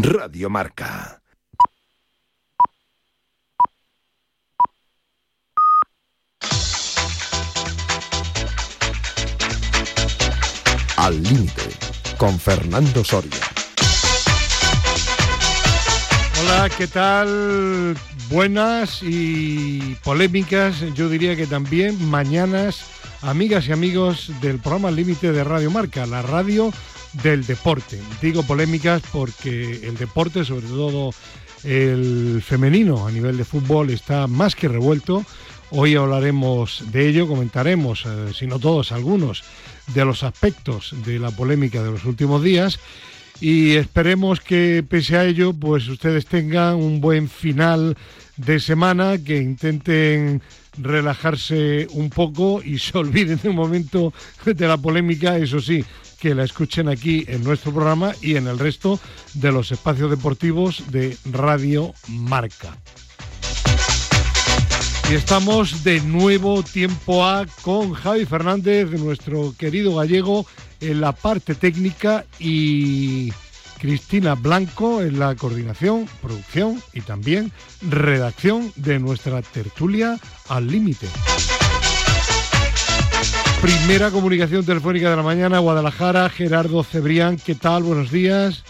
Radio Marca. Al límite, con Fernando Soria. Hola, ¿qué tal? Buenas y polémicas, yo diría que también mañanas, amigas y amigos del programa Límite de Radio Marca, la radio del deporte. Digo polémicas porque el deporte, sobre todo el femenino a nivel de fútbol, está más que revuelto. Hoy hablaremos de ello, comentaremos, eh, si no todos, algunos de los aspectos de la polémica de los últimos días y esperemos que pese a ello pues ustedes tengan un buen final de semana, que intenten relajarse un poco y se olviden de un momento de la polémica, eso sí, que la escuchen aquí en nuestro programa y en el resto de los espacios deportivos de Radio Marca. Y estamos de nuevo tiempo A con Javi Fernández, nuestro querido gallego, en la parte técnica y Cristina Blanco en la coordinación, producción y también redacción de nuestra tertulia al límite. Primera comunicación telefónica de la mañana, Guadalajara, Gerardo Cebrián, ¿qué tal? Buenos días.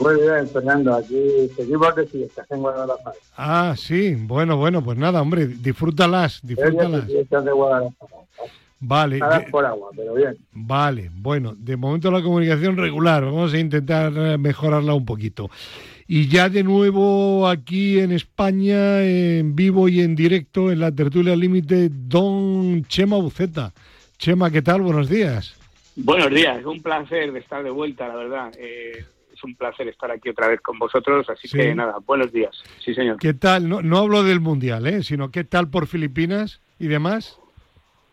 Muy bien, Fernando, aquí seguimos de fiestas en Guadalajara. Ah, sí, bueno, bueno, pues nada, hombre, disfrútalas, disfrútalas. de Guadalajara. Vale. Nada por agua, pero bien. Vale, bueno, de momento la comunicación regular, vamos a intentar mejorarla un poquito. Y ya de nuevo aquí en España, en vivo y en directo, en la tertulia límite, don Chema Buceta. Chema, ¿qué tal? Buenos días. Buenos días, es un placer de estar de vuelta, la verdad. Eh, es un placer estar aquí otra vez con vosotros, así que nada, buenos días. Sí, señor. ¿Qué tal? No, no hablo del Mundial, ¿eh? sino ¿qué tal por Filipinas y demás?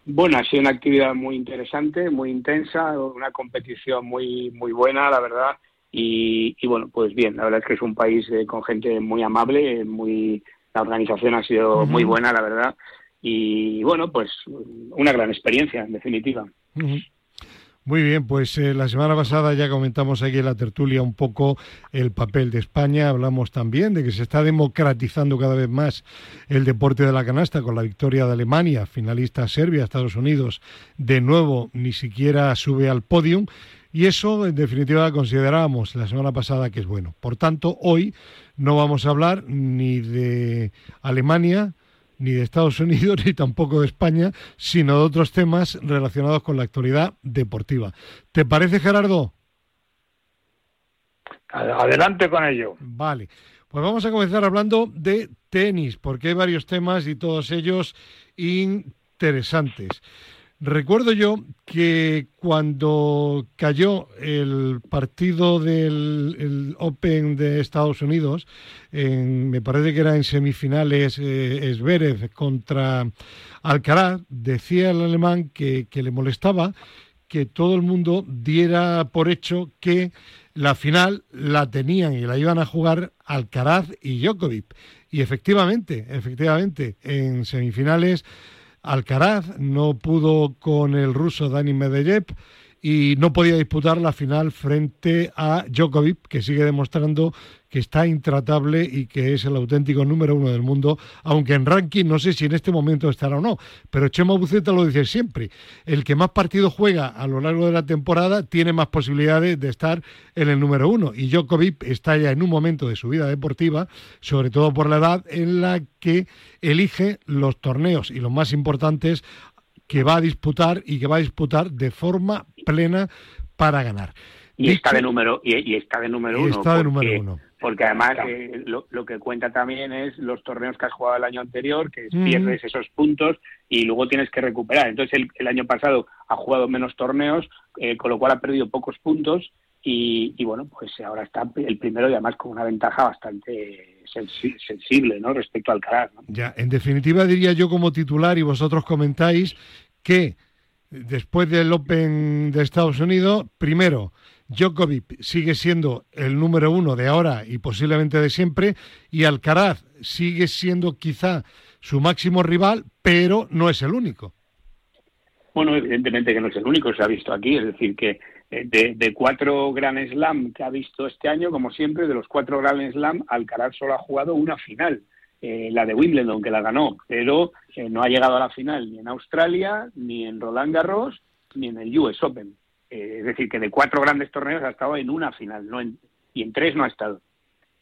Bueno, ha sido una actividad muy interesante, muy intensa, una competición muy muy buena, la verdad. Y, bueno, pues bien, la verdad es que es un país eh, con gente muy amable, muy la organización ha sido muy buena, la verdad. Y bueno, pues una gran experiencia, en definitiva. Muy bien, pues eh, la semana pasada ya comentamos aquí en la tertulia un poco el papel de España. Hablamos también de que se está democratizando cada vez más el deporte de la canasta con la victoria de Alemania, finalista Serbia, Estados Unidos, de nuevo ni siquiera sube al podium. Y eso, en definitiva, considerábamos la semana pasada que es bueno. Por tanto, hoy no vamos a hablar ni de Alemania, ni de Estados Unidos ni tampoco de España, sino de otros temas relacionados con la actualidad deportiva. ¿Te parece, Gerardo? Adelante con ello. Vale, pues vamos a comenzar hablando de tenis, porque hay varios temas y todos ellos interesantes. Recuerdo yo que cuando cayó el partido del Open de Estados Unidos, me parece que era en semifinales eh, contra Alcaraz, decía el alemán que, que le molestaba que todo el mundo diera por hecho que la final la tenían y la iban a jugar Alcaraz y Djokovic. Y efectivamente, efectivamente, en semifinales Alcaraz, no pudo con el ruso Dani Medvedev y no podía disputar la final frente a Djokovic, que sigue demostrando que está intratable y que es el auténtico número uno del mundo, aunque en ranking no sé si en este momento estará o no, pero Chema Buceta lo dice siempre, el que más partidos juega a lo largo de la temporada tiene más posibilidades de estar en el número uno, y Djokovic está ya en un momento de su vida deportiva, sobre todo por la edad en la que elige los torneos y los más importantes que va a disputar y que va a disputar de forma plena para ganar. Y está de número y, está de número uno. Está de número uno. Porque además eh, lo, que cuenta también es los torneos que has jugado el año anterior, que pierdes esos puntos y luego tienes que recuperar. Entonces el, año pasado ha jugado menos torneos, eh, con lo cual ha perdido pocos puntos y, y, bueno, pues ahora está el primero y además con una ventaja bastante sensible ¿no? respecto al Alcaraz. Ya, en definitiva diría yo como titular y vosotros comentáis que después del Open de Estados Unidos, primero, Djokovic sigue siendo el número uno de ahora y posiblemente de siempre, y Alcaraz sigue siendo quizá su máximo rival, pero no es el único. Bueno, evidentemente que no es el único, se ha visto aquí, es decir, que de, de, cuatro Grand Slam que ha visto este año, como siempre, de los cuatro Grand Slam, Alcaraz solo ha jugado una final. Eh, la de Wimbledon, que la ganó, pero eh, no ha llegado a la final ni en Australia, ni en Roland Garros, ni en el US Open. Eh, es decir, que de cuatro grandes torneos ha estado en una final, no en, y en tres no ha estado.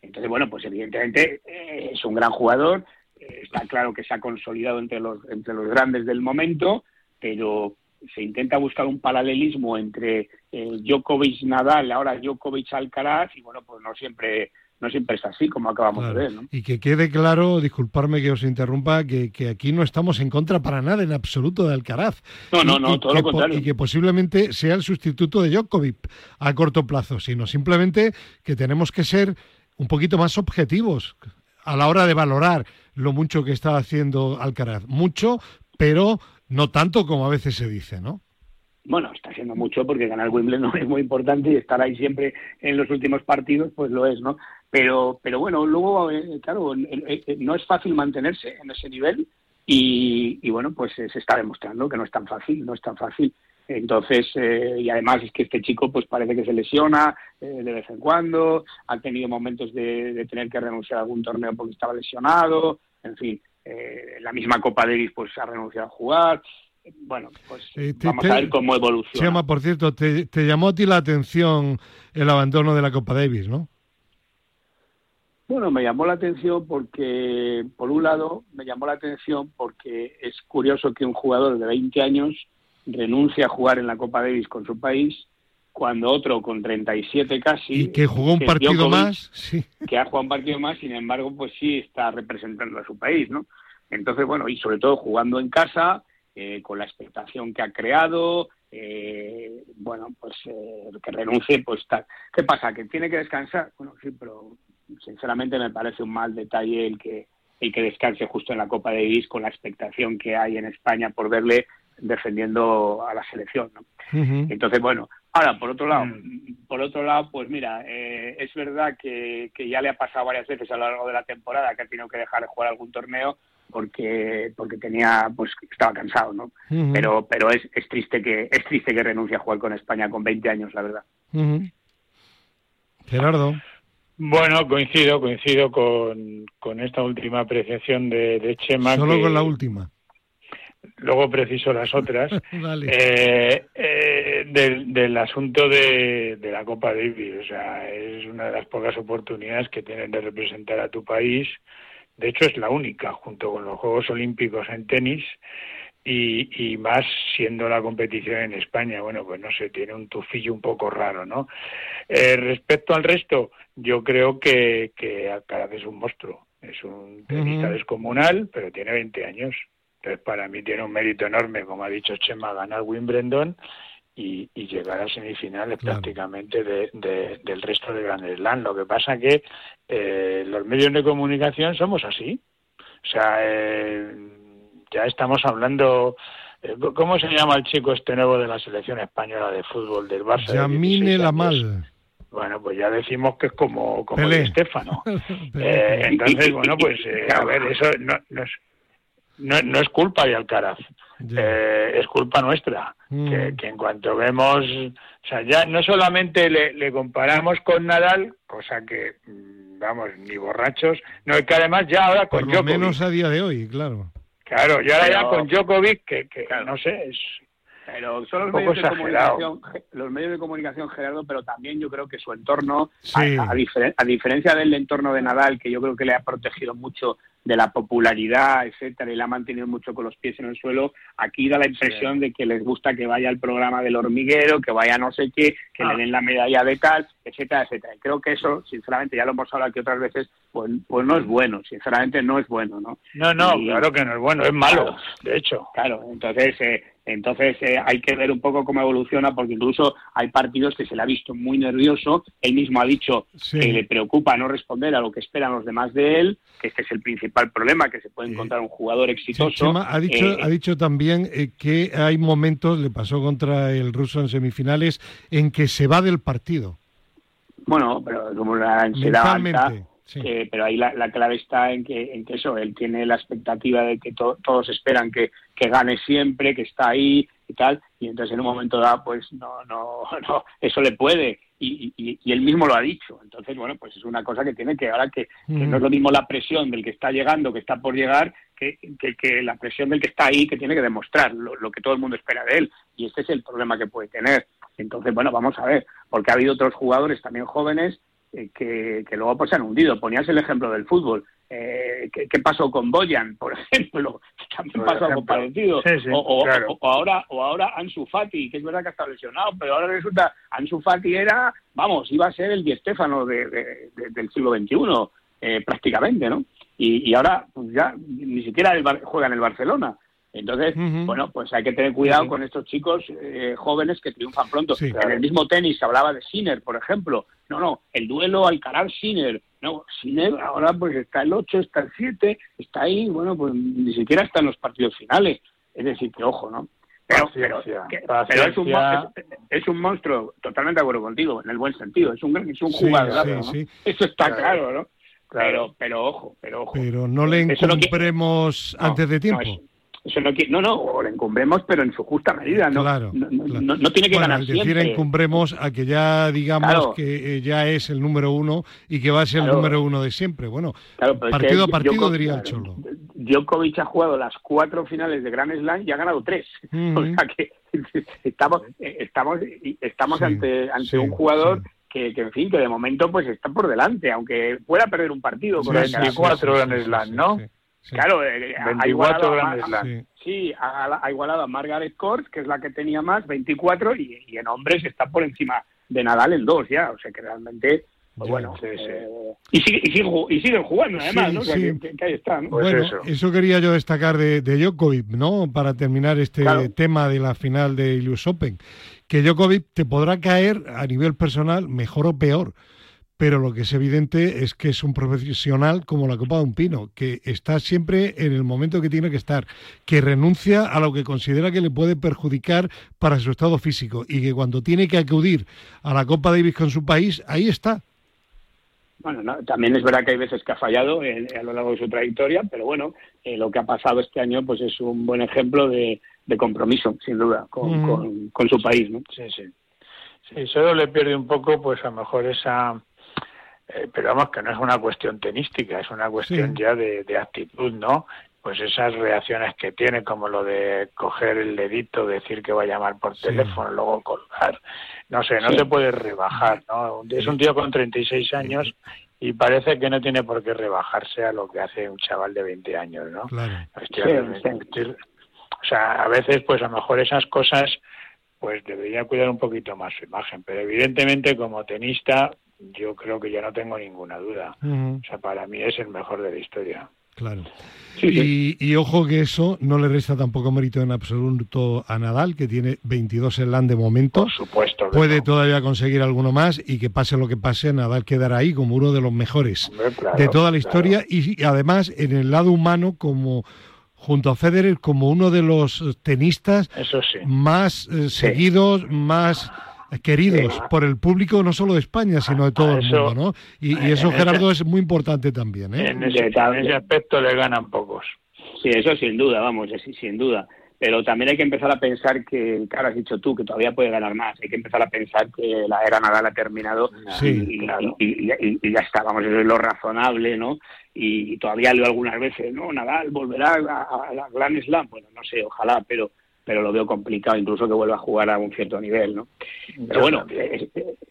Entonces, bueno, pues evidentemente es un gran jugador, está claro que se ha consolidado entre los, entre los grandes del momento, pero se intenta buscar un paralelismo entre Djokovic-Nadal, ahora Djokovic-Alcaraz, y bueno, pues no siempre no siempre es así como acabamos de ver. ¿no? Y que quede claro, disculparme que os interrumpa, que, aquí no estamos en contra para nada en absoluto de Alcaraz. No, no, no, todo lo contrario. Y que posiblemente sea el sustituto de Djokovic a corto plazo, sino simplemente que tenemos que ser un poquito más objetivos a la hora de valorar lo mucho que está haciendo Alcaraz. Mucho, pero no tanto como a veces se dice, ¿no? Bueno, está haciendo mucho porque ganar Wimbledon es muy importante y estar ahí siempre en los últimos partidos, pues lo es, ¿no? Pero, pero bueno, luego, eh, claro, no es fácil mantenerse en ese nivel y, bueno, pues se está demostrando que no es tan fácil, no es tan fácil. Entonces, eh, y además es que este chico pues parece que se lesiona eh, de vez en cuando, ha tenido momentos de, tener que renunciar a algún torneo porque estaba lesionado, en fin, la misma Copa Davis pues ha renunciado a jugar. Bueno, pues vamos a ver cómo evoluciona. llama por cierto, te, te llamó a ti la atención el abandono de la Copa Davis, ¿no? Bueno, me llamó la atención porque, por un lado, me llamó la atención porque es curioso que un jugador de 20 años renuncie a jugar en la Copa Davis con su país cuando otro con 37 casi... Y que jugó un partido más, sí. Que ha jugado un partido más, sin embargo, pues sí está representando a su país, ¿no? Entonces, bueno, y sobre todo jugando en casa, eh, con la expectación que ha creado, eh, bueno, pues eh, que renuncie, pues tal. ¿Qué pasa? ¿Que tiene que descansar? Bueno, sí, pero sinceramente me parece un mal detalle el que el que descanse justo en la Copa de Davis con la expectación que hay en España por verle defendiendo a la selección ¿no? entonces bueno ahora por otro lado mm. por otro lado pues mira eh, es verdad que, que ya le ha pasado varias veces a lo largo de la temporada que ha tenido que dejar de jugar algún torneo porque porque tenía pues estaba cansado no pero pero es, es triste que es triste que renuncie a jugar con España con 20 años la verdad Gerardo bueno, coincido, coincido con, con esta última apreciación de, de Chema. Solo con la última. Luego preciso las otras. eh, eh, del, del, asunto de, de, la Copa Davis. O sea, es una de las pocas oportunidades que tienen de representar a tu país. De hecho, es la única, junto con los Juegos Olímpicos en tenis y, y, más siendo la competición en España, bueno, pues no sé, tiene un tufillo un poco raro, ¿no? Eh, respecto al resto, yo creo que, que Alcaraz es un monstruo, es un tenista descomunal, pero tiene 20 años. Entonces, para mí tiene un mérito enorme, como ha dicho Chema, ganar Wimbledon y, y llegar a semifinales prácticamente de, de, del resto de Grandes Slam. Lo que pasa que eh, los medios de comunicación somos así. O sea, eh, ya estamos hablando eh, ¿Cómo se llama el chico este nuevo de la selección española de fútbol del Barça? Yamine Lamal. Bueno, pues ya decimos que es como, como Estefano. eh, entonces, bueno, pues eh, a ver, eso no, no, no, no, es culpa de Alcaraz, eh, es culpa nuestra. Mm. Que, que, en cuanto vemos, o sea, ya no solamente le, le comparamos con Nadal, cosa que, mm, vamos, ni borrachos, no, es que además ya ahora con Por lo menos a día de hoy, claro. Claro, y ahora pero, ya con Djokovic, que, que claro. no sé, es pero son los medios, de comunicación, los medios de comunicación, Gerardo, pero también yo creo que su entorno, sí. a, a, diferen, a, diferencia del entorno de Nadal, que yo creo que le ha protegido mucho de la popularidad, etcétera, y la ha mantenido mucho con los pies en el suelo, aquí da la impresión sí. de que les gusta que vaya al programa del hormiguero, que vaya no sé qué, que ah. le den la medalla de tal, etcétera, etcétera. Y creo que eso, sinceramente, ya lo hemos hablado aquí otras veces, pues, pues no es bueno, sinceramente no es bueno, ¿no? No, no, y, claro que no es bueno, es malo, de hecho. Claro, entonces... Eh, entonces eh, hay que ver un poco cómo evoluciona, porque incluso hay partidos que se le ha visto muy nervioso. Él mismo ha dicho sí. que le preocupa no responder a lo que esperan los demás de él, que este es el principal problema, que se puede encontrar un jugador exitoso. Sí, Chema, ha, dicho, eh, ha dicho también eh, que hay momentos, le pasó contra el ruso en semifinales, en que se va del partido. Bueno, pero como la ansiedad alta, Sí. Eh, pero ahí la, la, clave está en que, en que eso, él tiene la expectativa de que to, todos esperan que, que, gane siempre, que está ahí y tal, y entonces en un momento dado pues no no no eso le puede y, y, él mismo lo ha dicho. Entonces bueno pues es una cosa que tiene que ahora que, no es lo mismo la presión del que está llegando que está por llegar que, que, la presión del que está ahí que tiene que demostrar lo, que todo el mundo espera de él. Y este es el problema que puede tener. Entonces bueno vamos a ver porque ha habido otros jugadores también jóvenes que, que luego pues se han hundido ponías el ejemplo del fútbol eh, ¿qué, pasó con Boyan, por ejemplo? También pasó algo parecido. o, ahora, o ahora Ansu Fati, que es verdad que estado lesionado, pero ahora resulta Ansu Fati era, vamos, iba a ser el Di Stéfano de, del siglo XXI, eh, prácticamente, ¿no? Y, ahora pues ya ni siquiera juega en el Barcelona. Entonces, bueno, pues hay que tener cuidado con estos chicos eh, jóvenes que triunfan pronto. En el mismo tenis se hablaba de Sinner, por ejemplo. No, no, el duelo Alcaraz-Sinner. No, Sinner ahora pues está el 8, está el 7, está ahí, bueno, pues ni siquiera está en los partidos finales. Es decir, que ojo, ¿no? Pero, pero, es, un, es, un, monstruo, totalmente de acuerdo contigo, en el buen sentido. Es un, es un jugador, ¿no? Eso está claro, ¿no? Pero, pero ojo, pero ojo. Pero no le encumbremos antes de tiempo. Eso no, no, no, o le encumbremos, pero en su justa medida. No, claro, no, no, tiene que bueno, ganar es decir, encumbremos a que ya digamos que eh, ya es el número uno y que va a ser el número uno de siempre. Bueno, partido a partido diría el Cholo. Djokovic ha jugado las cuatro finales de Grand Slam y ha ganado tres. O sea que estamos, eh, estamos, estamos ante, ante un jugador que, en fin, que de momento pues está por delante, aunque pueda perder un partido con 24 Grand Slam, ¿no? Claro, eh, ha igualado, a, sí. ha, igualado a Margaret Court, que es la que tenía más, 24, y, en hombres está por encima de Nadal en dos ya, o sea que realmente pues bueno, eh, y, sigue, y, siguen jugando además, ¿no? que, ahí está, ¿no? Pues bueno, eso. quería yo destacar de, de Djokovic, ¿no? Para terminar este tema de la final de US Open, que Djokovic te podrá caer a nivel personal mejor o peor, pero lo que es evidente es que es un profesional como la copa de un pino, que está siempre en el momento que tiene que estar, que renuncia a lo que considera que le puede perjudicar para su estado físico y que cuando tiene que acudir a la Copa Davis con su país, ahí está. Bueno, también es verdad que hay veces que ha fallado a lo largo de su trayectoria, pero bueno, eh, lo que ha pasado este año pues es un buen ejemplo de, compromiso, sin duda, con, con, su país, ¿no? Sí, sí. Sí, solo le pierde un poco, pues a lo mejor esa eh, pero vamos que no es una cuestión tenística, es una cuestión ya de, actitud, ¿no? Pues esas reacciones que tiene, como lo de coger el dedito, decir que va a llamar por teléfono, luego colgar, no sé, no se puede rebajar, ¿no? Es un tío con 36 años y parece que no tiene por qué rebajarse a lo que hace un chaval de 20 años, ¿no? Claro. o sea, a veces, pues a lo mejor esas cosas, pues debería cuidar un poquito más su imagen, pero evidentemente como tenista yo creo que ya no tengo ninguna duda. O sea, para mí es el mejor de la historia. Claro. Y, ojo que eso no le resta tampoco mérito en absoluto a Nadal, que tiene 22 en LAN de momento. Por supuesto. Puede todavía conseguir alguno más y que pase lo que pase, Nadal quedará ahí como uno de los mejores de toda la historia y, además en el lado humano como junto a Federer como uno de los tenistas más eh, seguidos, más queridos por el público no solo de España, sino de todo el mundo, ¿no? Y, eso, Gerardo, es muy importante también, ¿eh? En ese, aspecto le ganan pocos. Sí, eso sin duda, vamos, sin duda. Pero también hay que empezar a pensar que, claro, has dicho tú, que todavía puede ganar más. Hay que empezar a pensar que la era Nadal ha terminado y, ya está, vamos, eso es lo razonable, ¿no? Y todavía leo algunas veces, no, Nadal volverá a, a la Grand Slam. Bueno, no sé, ojalá, pero pero lo veo complicado incluso que vuelva a jugar a un cierto nivel, ¿no? Pero bueno,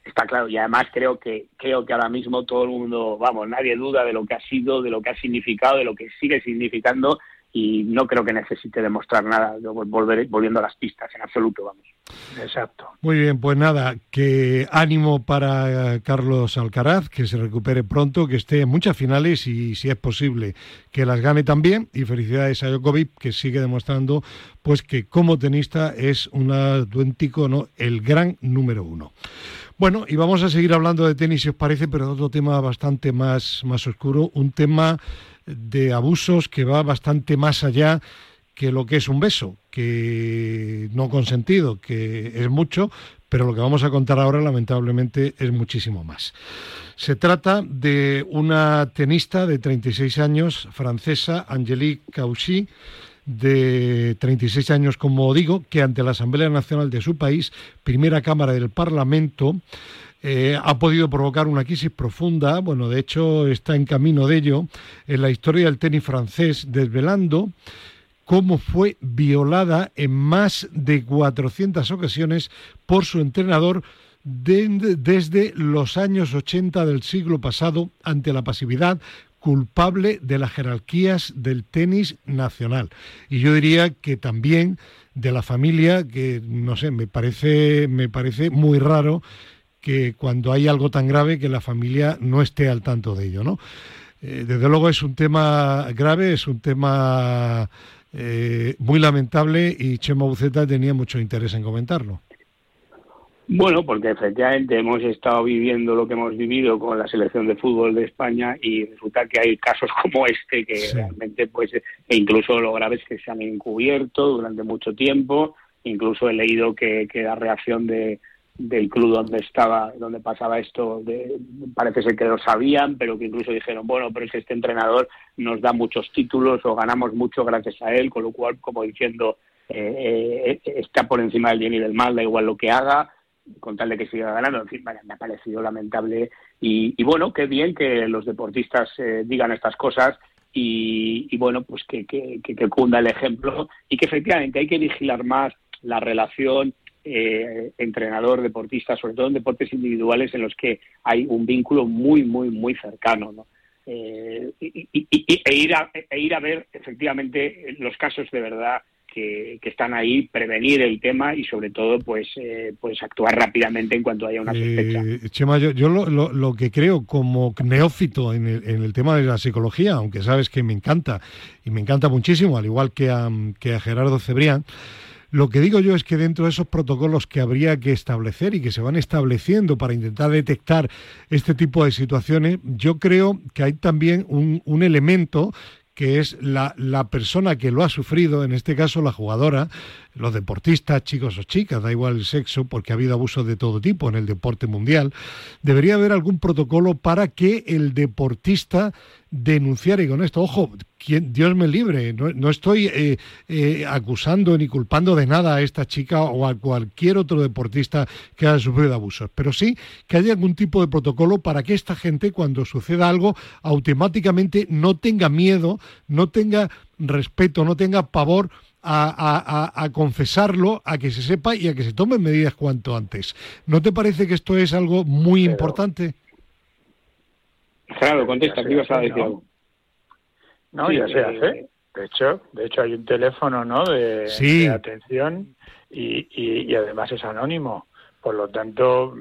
está claro y además creo que creo que ahora mismo todo el mundo, vamos, nadie duda de lo que ha sido, de lo que ha significado, de lo que sigue significando y no creo que necesite demostrar nada volver, volviendo a las pistas en absoluto, vamos. Exacto. Muy bien, pues nada, que ánimo para Carlos Alcaraz, que se recupere pronto, que esté en muchas finales y si es posible que las gane también y felicidades a Djokovic que sigue demostrando pues que como tenista es un auténtico, ¿no? el gran número uno. Bueno, y vamos a seguir hablando de tenis si os parece, pero de otro tema bastante más, más oscuro, un tema de abusos que va bastante más allá que lo que es un beso, que no consentido, que es mucho, pero lo que vamos a contar ahora lamentablemente es muchísimo más. Se trata de una tenista de 36 años, francesa, Angélique Cauchy, de 36 años, como digo, que ante la Asamblea Nacional de su país, primera Cámara del Parlamento, eh, ha podido provocar una crisis profunda, bueno, de hecho está en camino de ello, en la historia del tenis francés, desvelando cómo fue violada en más de 400 ocasiones por su entrenador desde los años 80 del siglo pasado ante la pasividad culpable de las jerarquías del tenis nacional. Y yo diría que también de la familia, que no sé, me parece, me parece muy raro que cuando hay algo tan grave que la familia no esté al tanto de ello, ¿no? Eh, desde luego es un tema grave, es un tema eh, muy lamentable y Chema Buceta tenía mucho interés en comentarlo. Bueno, porque efectivamente hemos estado viviendo lo que hemos vivido con la selección de fútbol de España y resulta que hay casos como este que realmente, pues, e incluso lo grave es que se han encubierto durante mucho tiempo. Incluso he leído que, que la reacción de, del club donde estaba, donde pasaba esto, de, parece ser que lo sabían, pero que incluso dijeron, bueno, pero es que este entrenador nos da muchos títulos o ganamos mucho gracias a él, con lo cual, como diciendo, eh, eh, está por encima del bien y del mal, da igual lo que haga, con tal de que siga ganando. En fin, me ha parecido lamentable y, bueno, qué bien que los deportistas eh, digan estas cosas y, bueno, pues que, que, que, cunda el ejemplo y que efectivamente hay que vigilar más la relación eh, entrenador, deportista, sobre todo en deportes individuales en los que hay un vínculo muy, muy, muy cercano. ¿no? Eh, y, e, ir a, e ir a ver efectivamente los casos de verdad que, están ahí, prevenir el tema y sobre todo pues eh, pues actuar rápidamente en cuanto haya una sospecha. Eh, Chema, yo, lo, lo, que creo como neófito en el, en el, tema de la psicología, aunque sabes que me encanta y me encanta muchísimo, al igual que a, que a Gerardo Cebrián, lo que digo yo es que dentro de esos protocolos que habría que establecer y que se van estableciendo para intentar detectar este tipo de situaciones, yo creo que hay también un, elemento que es la, persona que lo ha sufrido, en este caso la jugadora, los deportistas, chicos o chicas, da igual el sexo, porque ha habido abusos de todo tipo en el deporte mundial, debería haber algún protocolo para que el deportista denunciara, y con esto, ojo, Dios me libre, no, estoy eh, eh, acusando ni culpando de nada a esta chica o a cualquier otro deportista que haya sufrido abusos, pero sí que haya algún tipo de protocolo para que esta gente, cuando suceda algo, automáticamente no tenga miedo, no tenga respeto, no tenga pavor a, confesarlo, a que se sepa y a que se tomen medidas cuanto antes. ¿No te parece que esto es algo muy importante? Claro, contesta, ¿qué ibas a decir no, ya se hace. De hecho, de hecho hay un teléfono, ¿no? De, atención y, y, además es anónimo. Por lo tanto,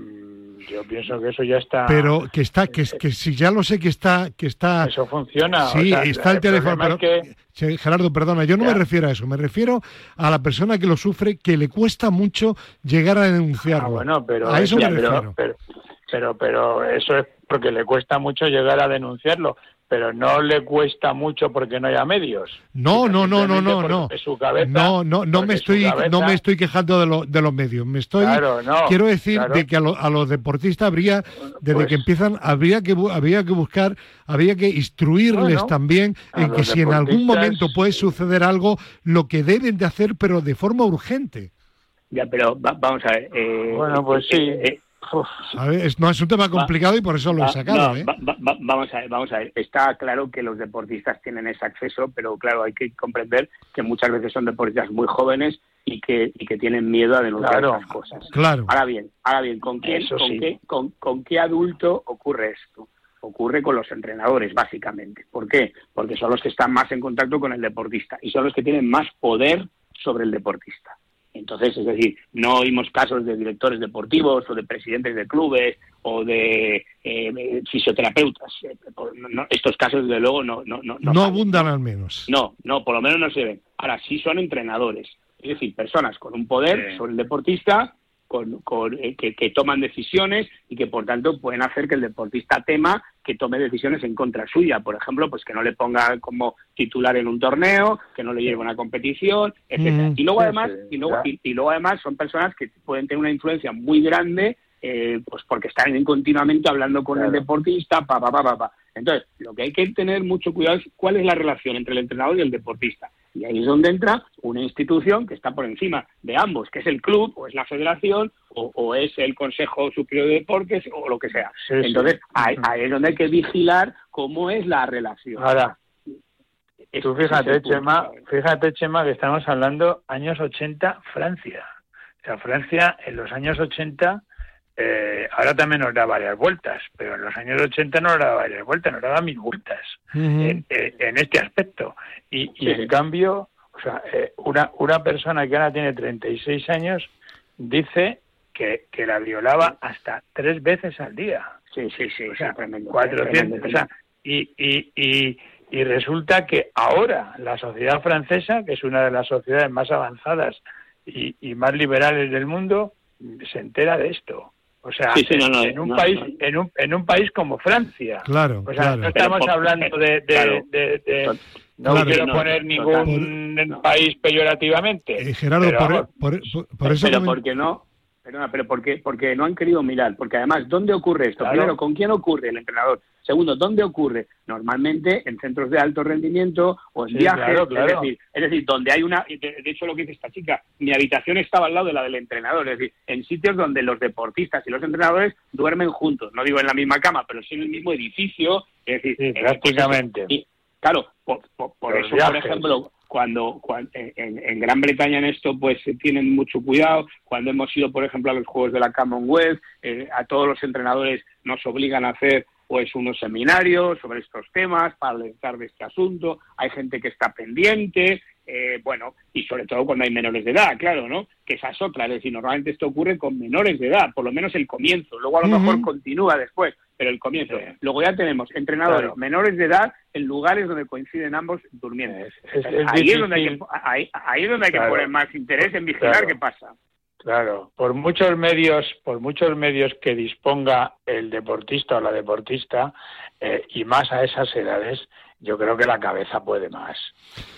yo pienso que eso ya está. Pero que está, que, que si ya lo sé que está, que está. Eso funciona. Sí, está el, teléfono. Gerardo, perdona, yo no me refiero a eso. Me refiero a la persona que lo sufre, que le cuesta mucho llegar a denunciarlo. Ah, bueno, pero a eso me refiero. pero, pero eso es porque le cuesta mucho llegar a denunciarlo pero no le cuesta mucho porque no haya medios. No, no, no, no, no, no. no, no, no me estoy, no me estoy quejando de, de los medios. Me estoy, quiero decir de que a, los deportistas habría, desde que pues empiezan, habría que, habría que buscar, habría que instruirles también en que si en algún momento puede suceder algo, lo que deben de hacer, pero de forma urgente. Ya, pero vamos a ver. Eh, bueno, pues sí. Eh, eh, no es un tema complicado y por eso lo he sacado. ¿eh? vamos a ver, vamos a ver. Está claro que los deportistas tienen ese acceso, pero claro, hay que comprender que muchas veces son deportistas muy jóvenes y que, y que tienen miedo a denunciar esas cosas. Claro. Ahora bien, ahora bien, ¿con quién, con, qué, con, qué adulto ocurre esto? ocurre con los entrenadores, básicamente. ¿Por qué? Porque son los que están más en contacto con el deportista y son los que tienen más poder sobre el deportista. Entonces, es decir, no oímos casos de directores deportivos o de presidentes de clubes o de eh, fisioterapeutas. Eh, estos casos, desde luego, no no no, no, abundan al menos. No, no, por lo menos no se ven. Ahora sí son entrenadores, es decir, personas con un poder sobre el deportista con, eh, que, toman decisiones y que por tanto pueden hacer que el deportista tema que tome decisiones en contra suya, por ejemplo, pues que no le ponga como titular en un torneo, que no le lleve a una competición, etcétera. Mm. y luego además, y luego, y, luego además son personas que pueden tener una influencia muy grande, eh, pues porque están continuamente hablando con el deportista, pa, pa, pa, pa, pa. Entonces, lo que hay que tener mucho cuidado es cuál es la relación entre el entrenador y el deportista. Y ahí es donde entra una institución que está por encima de ambos, que es el club o es la federación o, es el Consejo Superior de Deportes o lo que sea. Entonces, ahí, es donde hay que vigilar cómo es la relación. Ahora, tú fíjate, Chema, fíjate, Chema, que estamos hablando años 80, Francia. O sea, Francia en los años 80 eh, ahora también nos da varias vueltas, pero en los años 80 no nos da varias vueltas, nos daba mil vueltas en, este aspecto. Y, en cambio, o sea, eh, una, una persona que ahora tiene 36 años dice que, que la violaba hasta tres veces al día. Sí, sí, sí, o sea, 400, o sea, y, y, y, y resulta que ahora la sociedad francesa, que es una de las sociedades más avanzadas y, y más liberales del mundo, se entera de esto. O sea, en un país En, un, en un país como Francia. Claro. O sea, no estamos hablando de, de, no quiero poner ningún país peyorativamente. Eh, Gerardo, por, por, eso. Pero ¿por qué no? Perdona, pero ¿por qué? Porque no han querido mirar. Porque además, ¿dónde ocurre esto? Primero, ¿con quién ocurre el entrenador? Segundo, ¿dónde ocurre? Normalmente en centros de alto rendimiento o en viajes. Es, decir, es decir, donde hay una. De, hecho, lo que dice esta chica, mi habitación estaba al lado de la del entrenador. Es decir, en sitios donde los deportistas y los entrenadores duermen juntos. No digo en la misma cama, pero sí en el mismo edificio. Es decir, prácticamente. y, claro, por, eso, por ejemplo, cuando, en, Gran Bretaña en esto pues tienen mucho cuidado, cuando hemos ido por ejemplo a los Juegos de la Commonwealth, eh, a todos los entrenadores nos obligan a hacer pues unos seminarios sobre estos temas para alertar de este asunto, hay gente que está pendiente, eh, bueno, y sobre todo cuando hay menores de edad, claro, ¿no? Que esa es otra, es decir, normalmente esto ocurre con menores de edad, por lo menos el comienzo, luego a lo mejor continúa después, pero el comienzo. Luego ya tenemos entrenadores menores de edad en lugares donde coinciden ambos durmiendo. ahí, es donde hay que, ahí, es donde hay que poner más interés en vigilar qué pasa. Claro, por muchos medios, por muchos medios que disponga el deportista o la deportista, eh, y más a esas edades, yo creo que la cabeza puede más.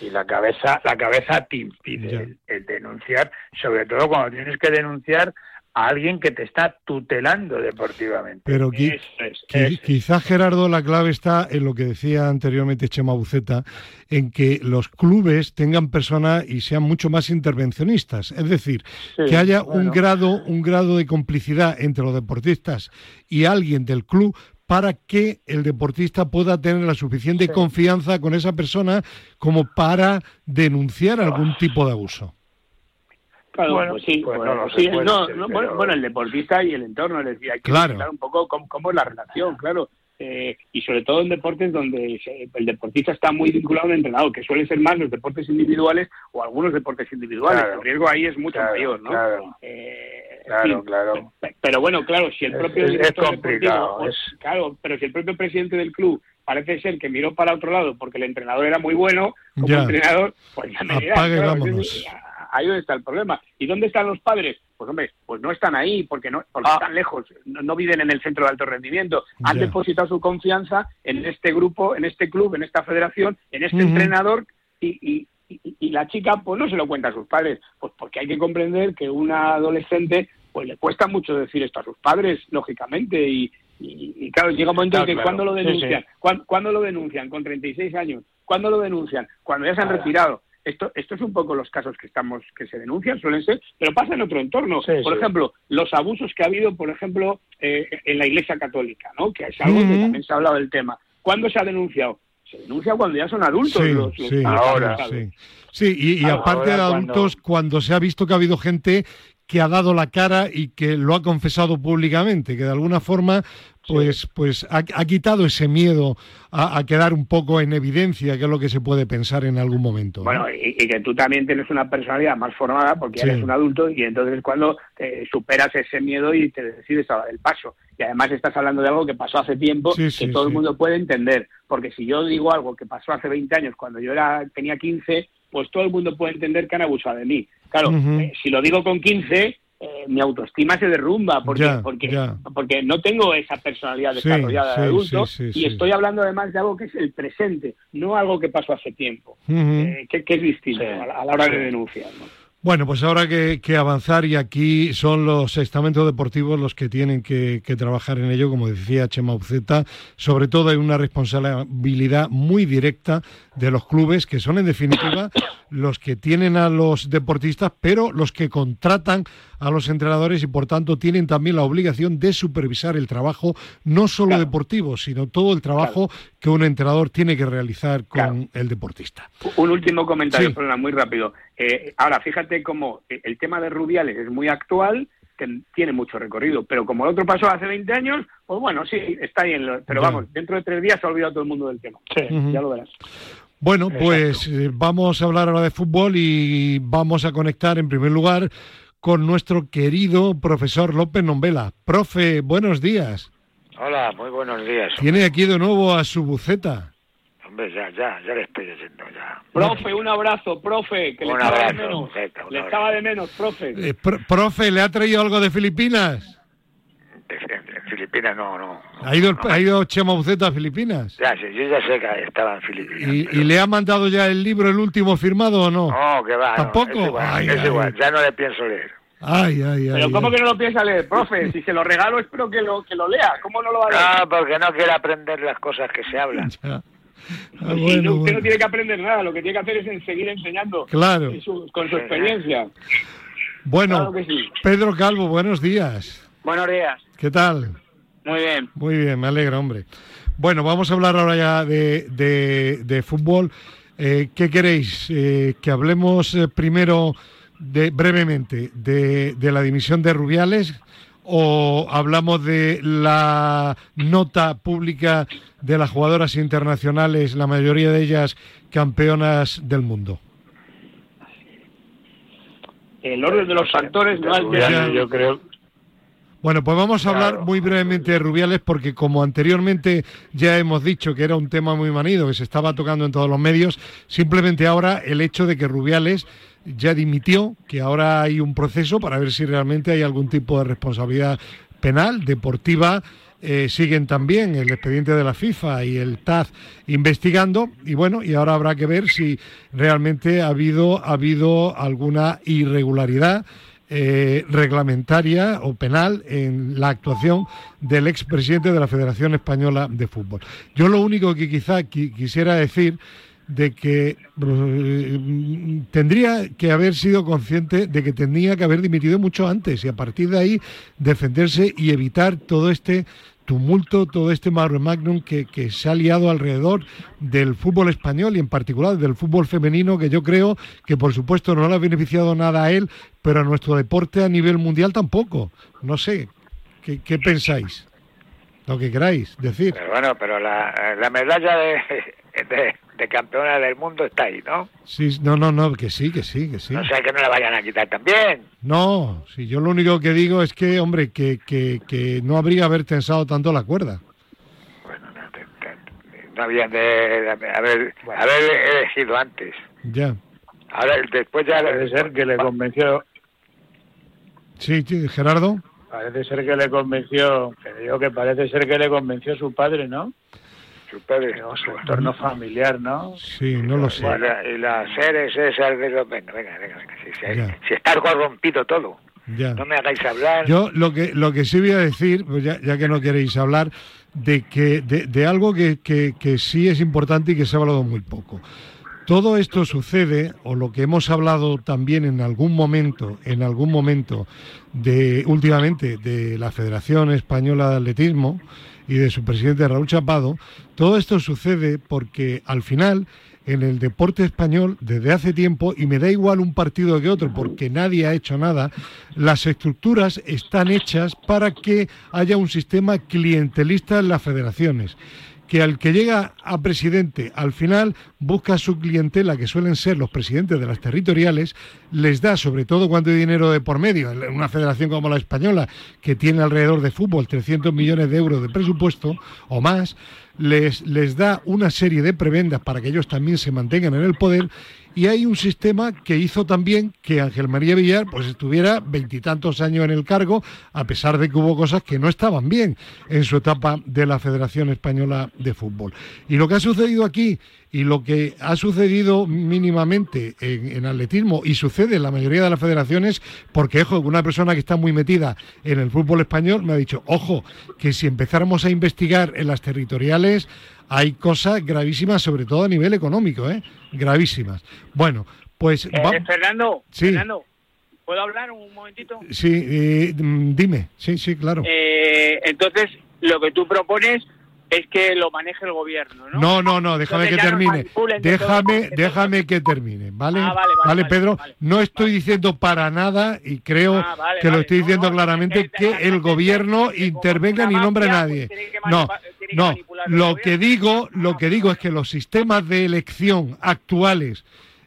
Y la cabeza, la cabeza te impide el, denunciar, sobre todo cuando tienes que denunciar a alguien que te está tutelando deportivamente. Pero quizás, Gerardo, la clave está en lo que decía anteriormente Chema Buceta, en que los clubes tengan personas y sean mucho más intervencionistas. Es decir, que haya un, grado, un grado de complicidad entre los deportistas y alguien del club para que el deportista pueda tener la suficiente confianza con esa persona como para denunciar algún tipo de abuso bueno, sí, bueno, el deportista y el entorno, les decía, hay que claro. un poco cómo, es la relación, claro. Eh, y sobre todo en deportes donde el deportista está muy vinculado a un entrenador, que suelen ser más los deportes individuales o algunos deportes individuales. el riesgo ahí es mucho mayor, ¿no? Claro, eh, claro, Pero bueno, claro, si el propio es, complicado, claro, pero si el propio presidente del club parece ser que miró para otro lado porque el entrenador era muy bueno como entrenador, pues ya me dirás, ahí donde está el problema. ¿Y dónde están los padres? Pues hombre, pues no están ahí porque no porque ah. están lejos, no, viven en el centro de alto rendimiento. Han depositado su confianza en este grupo, en este club, en esta federación, en este entrenador y, y, la chica pues no se lo cuenta a sus padres, pues porque hay que comprender que una adolescente pues le cuesta mucho decir esto a sus padres, lógicamente, y, y, claro, llega un momento en que cuando lo denuncian, Cuando, lo denuncian con 36 años, cuando lo denuncian, cuando ya se han retirado, esto, esto es un poco los casos que estamos que se denuncian, suelen ser, pero pasa en otro entorno. por ejemplo, los abusos que ha habido, por ejemplo, eh, en la Iglesia Católica, ¿no? que es algo que también se ha hablado del tema. ¿Cuándo se ha denunciado? Se denuncia cuando ya son adultos los, ahora. Sí, sí y, aparte de adultos, cuando se ha visto que ha habido gente que ha dado la cara y que lo ha confesado públicamente, que de alguna forma pues, pues ha, quitado ese miedo a, quedar un poco en evidencia, que es lo que se puede pensar en algún momento. Bueno, y, que tú también tienes una personalidad más formada porque eres un adulto y entonces cuando eh, superas ese miedo y te decides a dar el paso. Y además estás hablando de algo que pasó hace tiempo que todo el mundo puede entender. Porque si yo digo algo que pasó hace 20 años cuando yo era tenía 15, pues todo el mundo puede entender que han abusado de mí. Claro, eh, si lo digo con 15, eh, mi autoestima se derrumba porque, porque, porque no tengo esa personalidad desarrollada de adulto y estoy hablando además de algo que es el presente, no algo que pasó hace tiempo, eh, que, es distinto a, la hora de denunciar. Bueno, pues ahora que, que, avanzar y aquí son los estamentos deportivos los que tienen que, trabajar en ello, como decía Chema Uceta, sobre todo hay una responsabilidad muy directa de los clubes, que son en definitiva los que tienen a los deportistas, pero los que contratan a los entrenadores y por tanto tienen también la obligación de supervisar el trabajo, no solo deportivo, sino todo el trabajo que un entrenador tiene que realizar con el deportista. Un último comentario, muy rápido. Eh, ahora, fíjate cómo el tema de Rubiales es muy actual, que tiene mucho recorrido, pero como el otro pasó hace 20 años, pues bueno, sí, está ahí. En pero vamos, dentro de tres días se ha olvidado todo el mundo del tema. Sí, ya lo verás. Bueno, pues eh, vamos a hablar ahora de fútbol y vamos a conectar en primer lugar con nuestro querido profesor López Nombela. Profe, buenos días. Hola, muy buenos días. Tiene aquí de nuevo a su buceta. Hombre, ya, ya, ya le estoy diciendo ya. Profe, un abrazo, profe, que le estaba de menos. le estaba de menos, profe. Eh, profe, ¿le ha traído algo de Filipinas? Filipinas no, no. ¿Ha ido, ¿ha ido Chema Buceta a Filipinas? Ya, sí, yo ya sé que estaba en Filipinas. ¿Y, le ha mandado ya el libro, el último firmado o no? No, que va. ¿Tampoco? es igual, ya no le pienso leer. Ay, ay, ay. Pero ¿cómo que no lo piensa leer, profe? Si se lo regalo espero que lo, que lo lea. ¿Cómo no lo va a leer? No, porque no quiere aprender las cosas que se hablan. Ah, bueno, usted no tiene que aprender nada, lo que tiene que hacer es seguir enseñando claro. con su experiencia. Bueno, Pedro Calvo, buenos días. Buenos días. ¿Qué tal? Muy bien. Muy bien, me alegra, hombre. Bueno, vamos a hablar ahora ya de, de, fútbol. Eh, ¿Qué queréis? Eh, que hablemos eh, primero de, brevemente de, de, la dimisión de Rubiales o hablamos de la nota pública de las jugadoras internacionales, la mayoría de ellas campeonas del mundo. El orden de los factores no es yo creo bueno, pues vamos a hablar muy brevemente de Rubiales porque como anteriormente ya hemos dicho que era un tema muy manido, que se estaba tocando en todos los medios, simplemente ahora el hecho de que Rubiales ya dimitió, que ahora hay un proceso para ver si realmente hay algún tipo de responsabilidad penal, deportiva, eh, siguen también el expediente de la FIFA y el TAZ investigando y bueno, y ahora habrá que ver si realmente ha habido, ha habido alguna irregularidad eh, reglamentaria o penal en la actuación del expresidente de la Federación Española de Fútbol. Yo lo único que quizá quisiera decir de que eh, tendría que haber sido consciente de que tenía que haber dimitido mucho antes y a partir de ahí defenderse y evitar todo este tumulto, todo este magnum que, que, se ha liado alrededor del fútbol español y en particular del fútbol femenino, que yo creo que por supuesto no le ha beneficiado nada a él, pero a nuestro deporte a nivel mundial tampoco. No sé, ¿qué, pensáis? Lo que queráis decir. bueno, pero la, la medalla de campeona del mundo está ahí, ¿no? Sí, no, no, no, que sí, que sí, que sí. O sea, que no la vayan a quitar también. No, si yo lo único que digo es que, hombre, que, que, que no habría haber tensado tanto la cuerda. Bueno, no, no habían de, haber, haber elegido antes. Ya. Ahora, después ya... Parece ser que le convenció... Sí, Gerardo. Parece ser que le convenció, que digo que parece ser que le convenció su padre, ¿no? Su padre. su entorno familiar, ¿no? Sí, no lo sé. Y, las seres esas de los... Venga, venga, venga, si, está corrompido todo. No me hagáis hablar. Yo lo que, lo que sí voy a decir, pues ya, ya que no queréis hablar, de, que, de, de algo que, que, que sí es importante y que se ha hablado muy poco. Todo esto sucede, o lo que hemos hablado también en algún momento, en algún momento de últimamente de la Federación Española de Atletismo, y de su presidente Raúl Chapado, todo esto sucede porque al final en el deporte español desde hace tiempo, y me da igual un partido que otro, porque nadie ha hecho nada, las estructuras están hechas para que haya un sistema clientelista en las federaciones que al que llega a presidente al final busca su clientela, que suelen ser los presidentes de las territoriales, les da, sobre todo cuando dinero de por medio, en una federación como la española, que tiene alrededor de fútbol 300 millones de euros de presupuesto o más, les, les da una serie de prebendas para que ellos también se mantengan en el poder y hay un sistema que hizo también que Ángel María Villar pues estuviera veintitantos años en el cargo, a pesar de que hubo cosas que no estaban bien en su etapa de la Federación Española de Fútbol. Y lo que ha sucedido aquí y lo que ha sucedido mínimamente en, atletismo y sucede en la mayoría de las federaciones, porque ojo, una persona que está muy metida en el fútbol español me ha dicho, ojo, que si empezáramos a investigar en las territoriales hay cosas gravísimas, sobre todo a nivel económico, ¿eh? Gravísimas. Bueno, pues... Eh, Fernando, Fernando, ¿puedo hablar un momentito? Sí, eh, dime, sí, sí, claro. Eh, entonces, lo que tú propones es que lo maneje el gobierno, ¿no? No, no, no, déjame que termine. Déjame, déjame que termine, ¿vale? Ah, vale, Pedro, no estoy diciendo para nada y creo ah, que lo estoy diciendo claramente que, el gobierno intervenga ni nombre a nadie. No, no, lo que digo, lo que digo es que los sistemas de elección actuales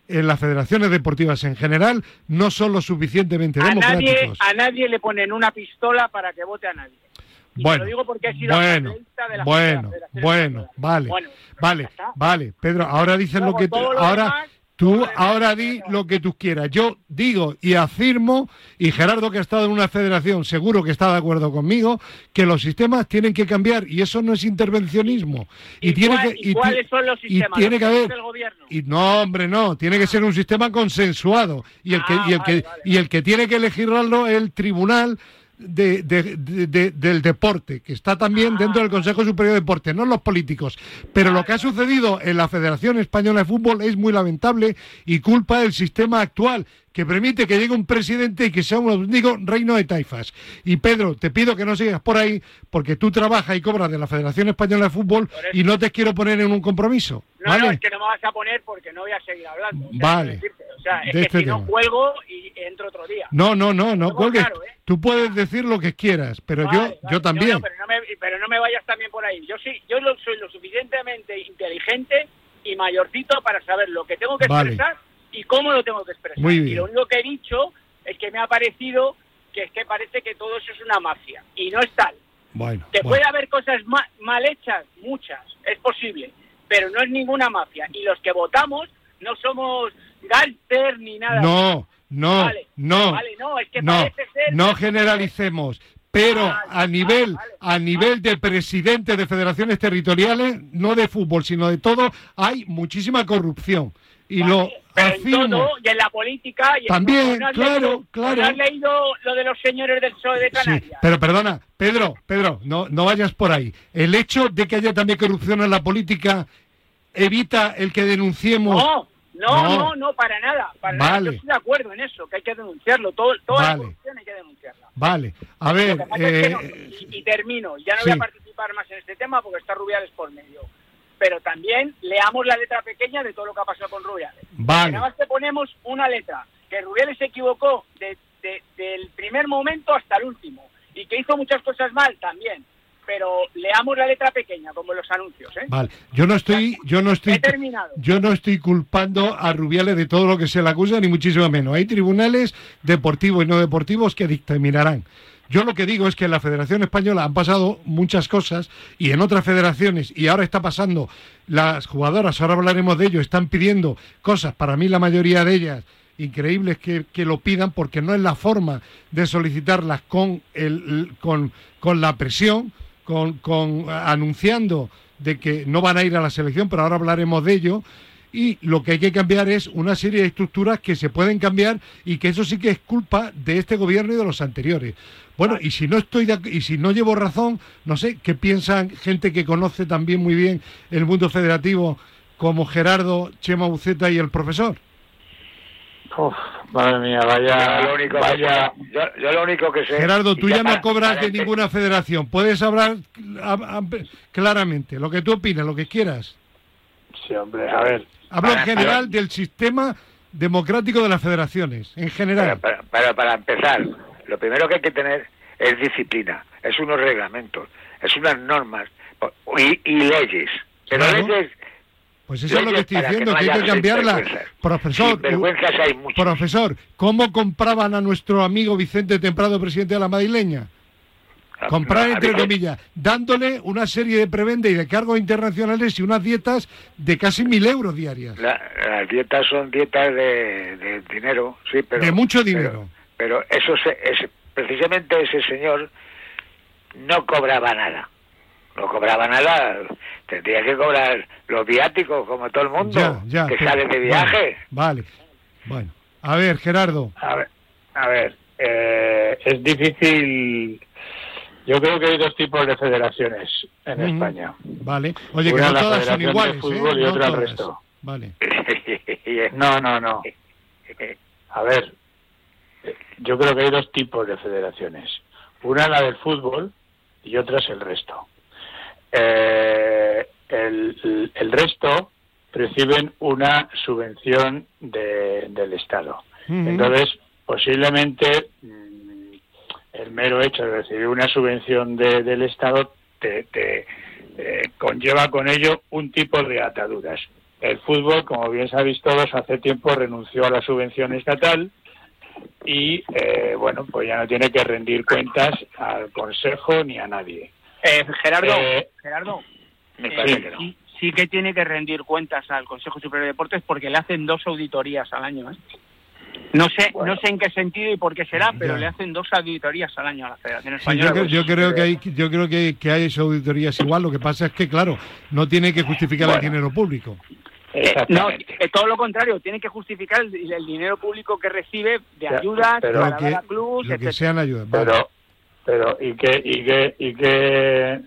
en las federaciones deportivas en general no son lo suficientemente democráticos. a nadie le ponen una pistola para que vote a nadie bueno, digo porque bueno, bueno, bueno, vale, vale, vale, Pedro, ahora dices lo que tú, ahora tú ahora di lo que tú quieras. Yo digo y afirmo y Gerardo que ha estado en una federación seguro que está de acuerdo conmigo que los sistemas tienen que cambiar y eso no es intervencionismo. Y, tiene que cuáles son los sistemas y tiene que haber y no hombre no tiene que ser un sistema consensuado y el que y el que y el que tiene que elegirlo es el tribunal de, del deporte, que está también dentro del Consejo Superior de Deporte, no los políticos. Pero lo que ha sucedido en la Federación Española de Fútbol es muy lamentable y culpa del sistema actual, que permite que llegue un presidente y que sea un auténtico reino de taifas. Y Pedro, te pido que no sigas por ahí, porque tú trabajas y cobras de la Federación Española de Fútbol y no te quiero poner en un compromiso. No, no, es que no me vas a poner porque no voy a seguir hablando. vale. O sea, es que este si no cuelgo y entro otro día. No, no, no, no cuelgues. ¿eh? Tú puedes decir lo que quieras, pero yo yo también. pero, no me, pero no me vayas también por ahí. Yo sí, yo soy lo suficientemente inteligente y mayorcito para saber lo que tengo que expresar y cómo lo tengo que expresar. Y lo único que he dicho es que me ha parecido que es que parece que todo eso es una mafia y no es tal. Bueno, que puede haber cosas mal hechas, muchas, es posible, pero no es ninguna mafia. Y los que votamos no somos gánster ni nada. No, no, no, no, no generalicemos. Pero a nivel a nivel de presidente de federaciones territoriales, no de fútbol, sino de todo, hay muchísima corrupción. Y lo afirmo. En todo, y en la política. Y También, claro, claro. has leído lo de los señores del PSOE de Canarias? Sí, pero perdona, Pedro, Pedro, no, no vayas por ahí. El hecho de que haya también corrupción en la política evita el que denunciemos. No no, no, no, para nada. Para nada. Yo estoy de acuerdo en eso, que hay que denunciarlo. Todo, toda la corrupción hay que denunciarla. Vale, a ver. Eh, y, termino. Ya no voy a participar más en este tema porque está Rubiales por medio. Pero también leamos la letra pequeña de todo lo que ha pasado con Rubiales. Vale. nada más te ponemos una letra. Que Rubiales se equivocó de, del primer momento hasta el último. Y que hizo muchas cosas mal también pero leamos la letra pequeña como los anuncios, ¿eh? Vale, yo no estoy, yo no estoy, yo no estoy culpando a Rubiales de todo lo que se le acusa ni muchísimo menos. Hay tribunales deportivos y no deportivos que dictaminarán. Yo lo que digo es que en la Federación Española han pasado muchas cosas y en otras federaciones, y ahora está pasando, las jugadoras, ahora hablaremos de ello, están pidiendo cosas, para mí la mayoría de ellas, increíbles que, que lo pidan, porque no es la forma de solicitarlas con, el, con, con la presión, con, anunciando de que no van a ir a la selección, pero ahora hablaremos de ello. Y lo que hay que cambiar es una serie de estructuras que se pueden cambiar y que eso sí que es culpa de este gobierno y de los anteriores. Bueno, y si no estoy y si no llevo razón, no sé qué piensan gente que conoce también muy bien el mundo federativo como Gerardo, Chema Buceta y el profesor. Uf, madre mía, vaya. Yo lo único, vaya... Que, yo, lo único que sé. Gerardo, tú ya, no cobras de ninguna federación. Puedes hablar claramente, lo que tú opinas, lo que quieras. Sí, hombre, a ver. Hablo en general del sistema democrático de las federaciones, en general. Pero, para empezar, lo primero que hay que tener es disciplina, es unos reglamentos, es unas normas y, y leyes. Pero leyes pues eso es lo que estoy diciendo, que, hay que cambiarla. Profesor, profesor, ¿cómo compraban a nuestro amigo Vicente Temprado, presidente de la Madrileña? Comprar entre comillas, dándole una serie de prebendas y de cargos internacionales y unas dietas de casi mil euros diarias. las dietas son dietas de, dinero, sí, pero... De mucho dinero. Pero, eso es, precisamente ese señor no cobraba nada. No cobraba nada, tendría que cobrar los viáticos como todo el mundo que sale de viaje. Vale, bueno. A ver, Gerardo. A ver, a ver eh, es difícil yo creo que hay dos tipos de federaciones en España. Vale. Oye, que no todas son iguales, de fútbol ¿eh? y otra el resto. Vale. no, no, no. A ver, yo creo que hay dos tipos de federaciones. Una la del fútbol y otra es el resto. Eh, el, el, resto reciben una subvención del Estado. Entonces, posiblemente el mero hecho de recibir una subvención del Estado te, eh, conlleva con ello un tipo de ataduras. El fútbol, como bien sabéis todos, hace tiempo renunció a la subvención estatal y, eh, bueno, pues ya no tiene que rendir cuentas al Consejo ni a nadie. Eh, Gerardo, Gerardo sí, sí, que tiene que rendir cuentas al Consejo Superior de Deportes porque le hacen dos auditorías al año. ¿eh? No sé, no sé en qué sentido y por qué será, pero le hacen dos auditorías al año a la Federación Española. yo, creo, que hay, yo creo que, que hay esas auditorías igual. Lo que pasa es que, claro, no tiene que justificar el dinero público. Eh, no, es todo lo contrario, tiene que justificar el, dinero público que recibe de ayudas pero, para que, club, que sean ayudas. Pero, pero y qué y qué y qué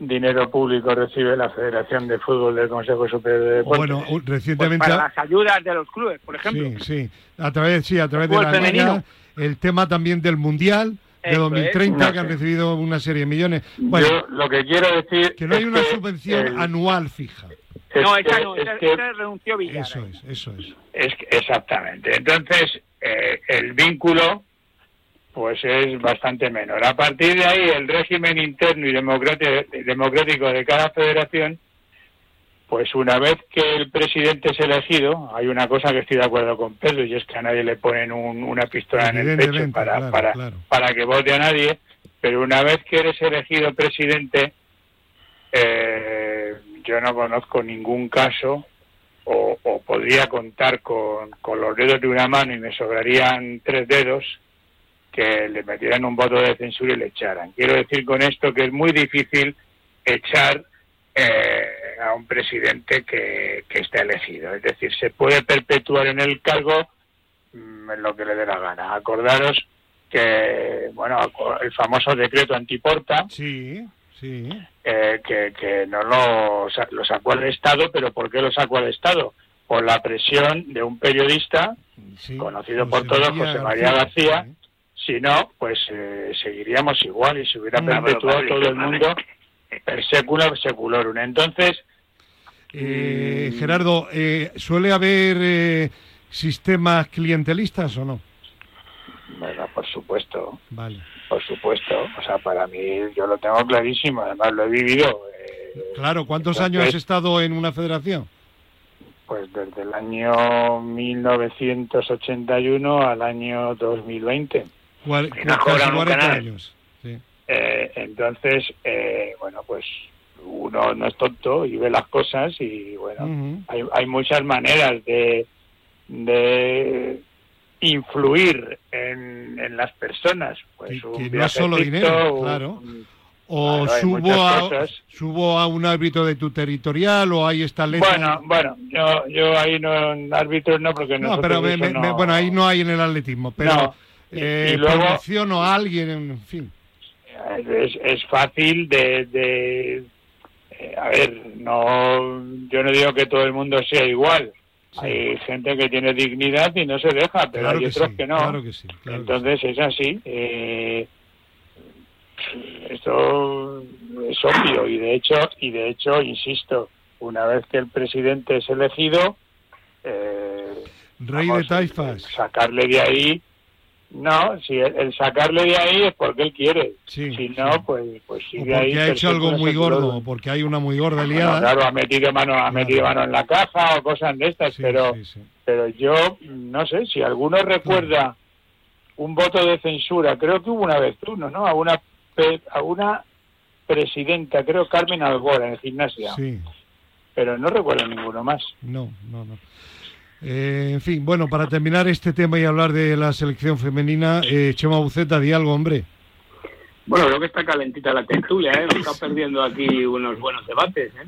dinero público recibe la Federación de Fútbol del Consejo Superior de Deportes? Bueno, recientemente... Pues para las ayudas de los clubes, por ejemplo. Sí, sí. A través, sí, a través de la Liga, el tema también del Mundial de 2030 que han recibido una serie de millones. Bueno, Yo lo que quiero decir que no hay una subvención anual fija. no, esa no, esa, renunció Villar. Eso es, eso es. es exactamente. Entonces, eh, el vínculo pues es bastante menor. A partir de ahí, el régimen interno y democrático de cada federación, pues una vez que el presidente es elegido, hay una cosa que estoy de acuerdo con Pedro, y es que a nadie le ponen una pistola en el pecho para, para, para que vote a nadie, pero una vez que eres elegido presidente, eh, yo no conozco ningún caso o, o podría contar con, con los dedos de una mano y me sobrarían tres dedos que le metieran un voto de censura y le echaran. Quiero decir con esto que es muy difícil echar eh, a un presidente que, que está elegido. Es decir, se puede perpetuar en el cargo mm, en lo que le dé la gana. Acordaros que, bueno, el famoso decreto antiporta. Sí. Sí. Eh, que, que no lo, lo sacó el Estado, pero ¿por qué lo sacó el Estado? Por la presión de un periodista conocido por todos, José María García, si no, pues eh, seguiríamos igual y se hubiera perpetuado todo el mundo per secula seculorum. Entonces... Eh, Gerardo, eh, ¿suele haber sistemas clientelistas o no? Bueno, por supuesto. Vale. Por supuesto. O sea, para mí yo lo tengo clarísimo, además lo he vivido. claro, ¿cuántos años has estado en una federación? Pues desde el año 1981 al año 2020 años. Eh, entonces, eh, bueno, pues uno no es tonto y ve las cosas y bueno, hay, hay muchas maneras de, de influir en, en las personas. Pues que, no solo dinero, claro. O subo, a, subo a un árbitro de tu territorial o hay esta ley. Bueno, bueno, yo, yo ahí no, árbitros no, porque no. pero bueno, ahí no hay en el atletismo, pero eh, y, luego a alguien, en fin. Es, es fácil de, de eh, a ver, no, yo no digo que todo el mundo sea igual. Hay gente que tiene dignidad y no se deja, pero hay otros que no. Entonces es así. Eh, esto es obvio y de hecho y de hecho insisto, una vez que el presidente es elegido, eh, rey de taifas, sacarle de ahí no, si el, sacarle de ahí es porque él quiere. si no, pues, pues sigue porque ha hecho algo muy gordo, porque hay una muy gorda liada. claro, ha metido mano, ha metido mano en la caja o cosas de estas, pero, pero yo no sé si alguno recuerda un voto de censura. Creo que hubo una vez uno, ¿no? A una a una presidenta, creo Carmen Algora, en gimnasia. Sí. Pero no recuerdo ninguno más. No, no, no. Eh, en fin, bueno, para terminar este tema y hablar de la selección femenina, eh, Chema Buceta, di algo, hombre. Bueno, creo que está calentita la tertulia, ¿eh? Está perdiendo aquí unos buenos debates, ¿eh?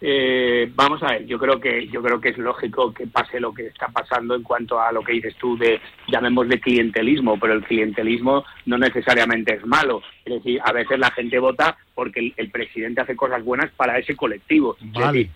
Eh, vamos a ver, yo creo que yo creo que es lógico que pase lo que está pasando en cuanto a lo que dices tú de llamémosle clientelismo, pero el clientelismo no necesariamente es malo. Es decir, a veces la gente vota porque el, presidente hace cosas buenas para ese colectivo.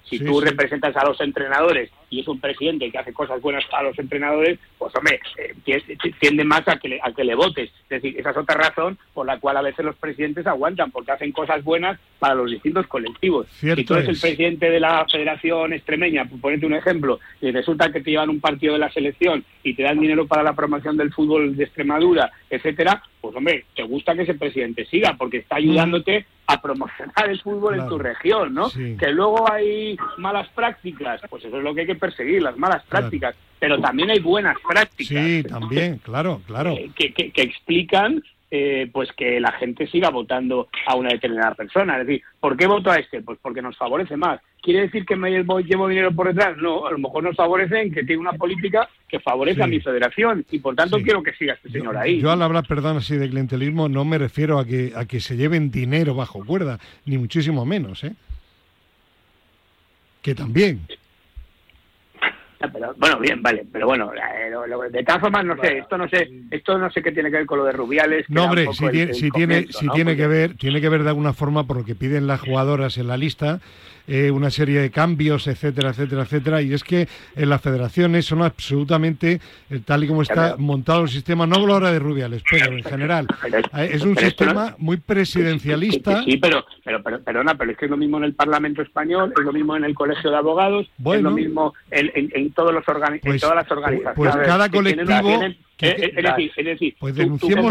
si tú representas a los entrenadores y es un presidente que hace cosas buenas para los entrenadores, pues hombre, eh, tiende más a que, le, a que le votes. Es decir, esa es otra razón por la cual a veces los presidentes aguantan, porque hacen cosas buenas para los distintos colectivos. si tú eres el presidente de la Federación Extremeña, por ponerte un ejemplo, y resulta que te llevan un partido de la selección y te dan dinero para la promoción del fútbol de Extremadura, etcétera, pues hombre, te gusta que ese presidente siga, porque está ayudándote a promocionar el fútbol en tu región, ¿no? Que luego hay malas prácticas, pues eso es lo que hay que perseguir, las malas prácticas, pero también hay buenas prácticas. Sí, también, claro, claro. que, que, que explican eh, pues que la gente siga votando a una determinada persona. Es decir, ¿por qué voto a este? Pues porque nos favorece más. ¿Quiere decir que me llevo dinero por detrás? No, a lo mejor nos favorecen que tiene una política que favorece a mi federación y por tanto quiero que siga este señor ahí. Yo al hablar, perdón, así de clientelismo no me refiero a que, a que se lleven dinero bajo cuerda, ni muchísimo menos, ¿eh? Que también. Pero, bueno, bien, vale, pero bueno, eh, de todas formas no sé, esto no sé, esto no sé qué tiene que ver con lo de Rubiales. No, hombre, si, tiene, si tiene, si tiene que ver, tiene que ver de alguna forma por lo que piden las jugadoras en la lista, eh, una serie de cambios, etcétera, etcétera, etcétera. Y es que en las federaciones son absolutamente, eh, tal y como está montado el sistema, no hablo ahora de Rubiales, pero en general, eh, es un sistema muy presidencialista. Sí, pero, pero, perdona, pero es que es lo mismo en el Parlamento Español, es lo mismo en el Colegio de Abogados, es lo mismo en, todos los en pues, todas las pues, organizaciones. Pues cada colectivo... Eh, es, decir, es decir pues tú, como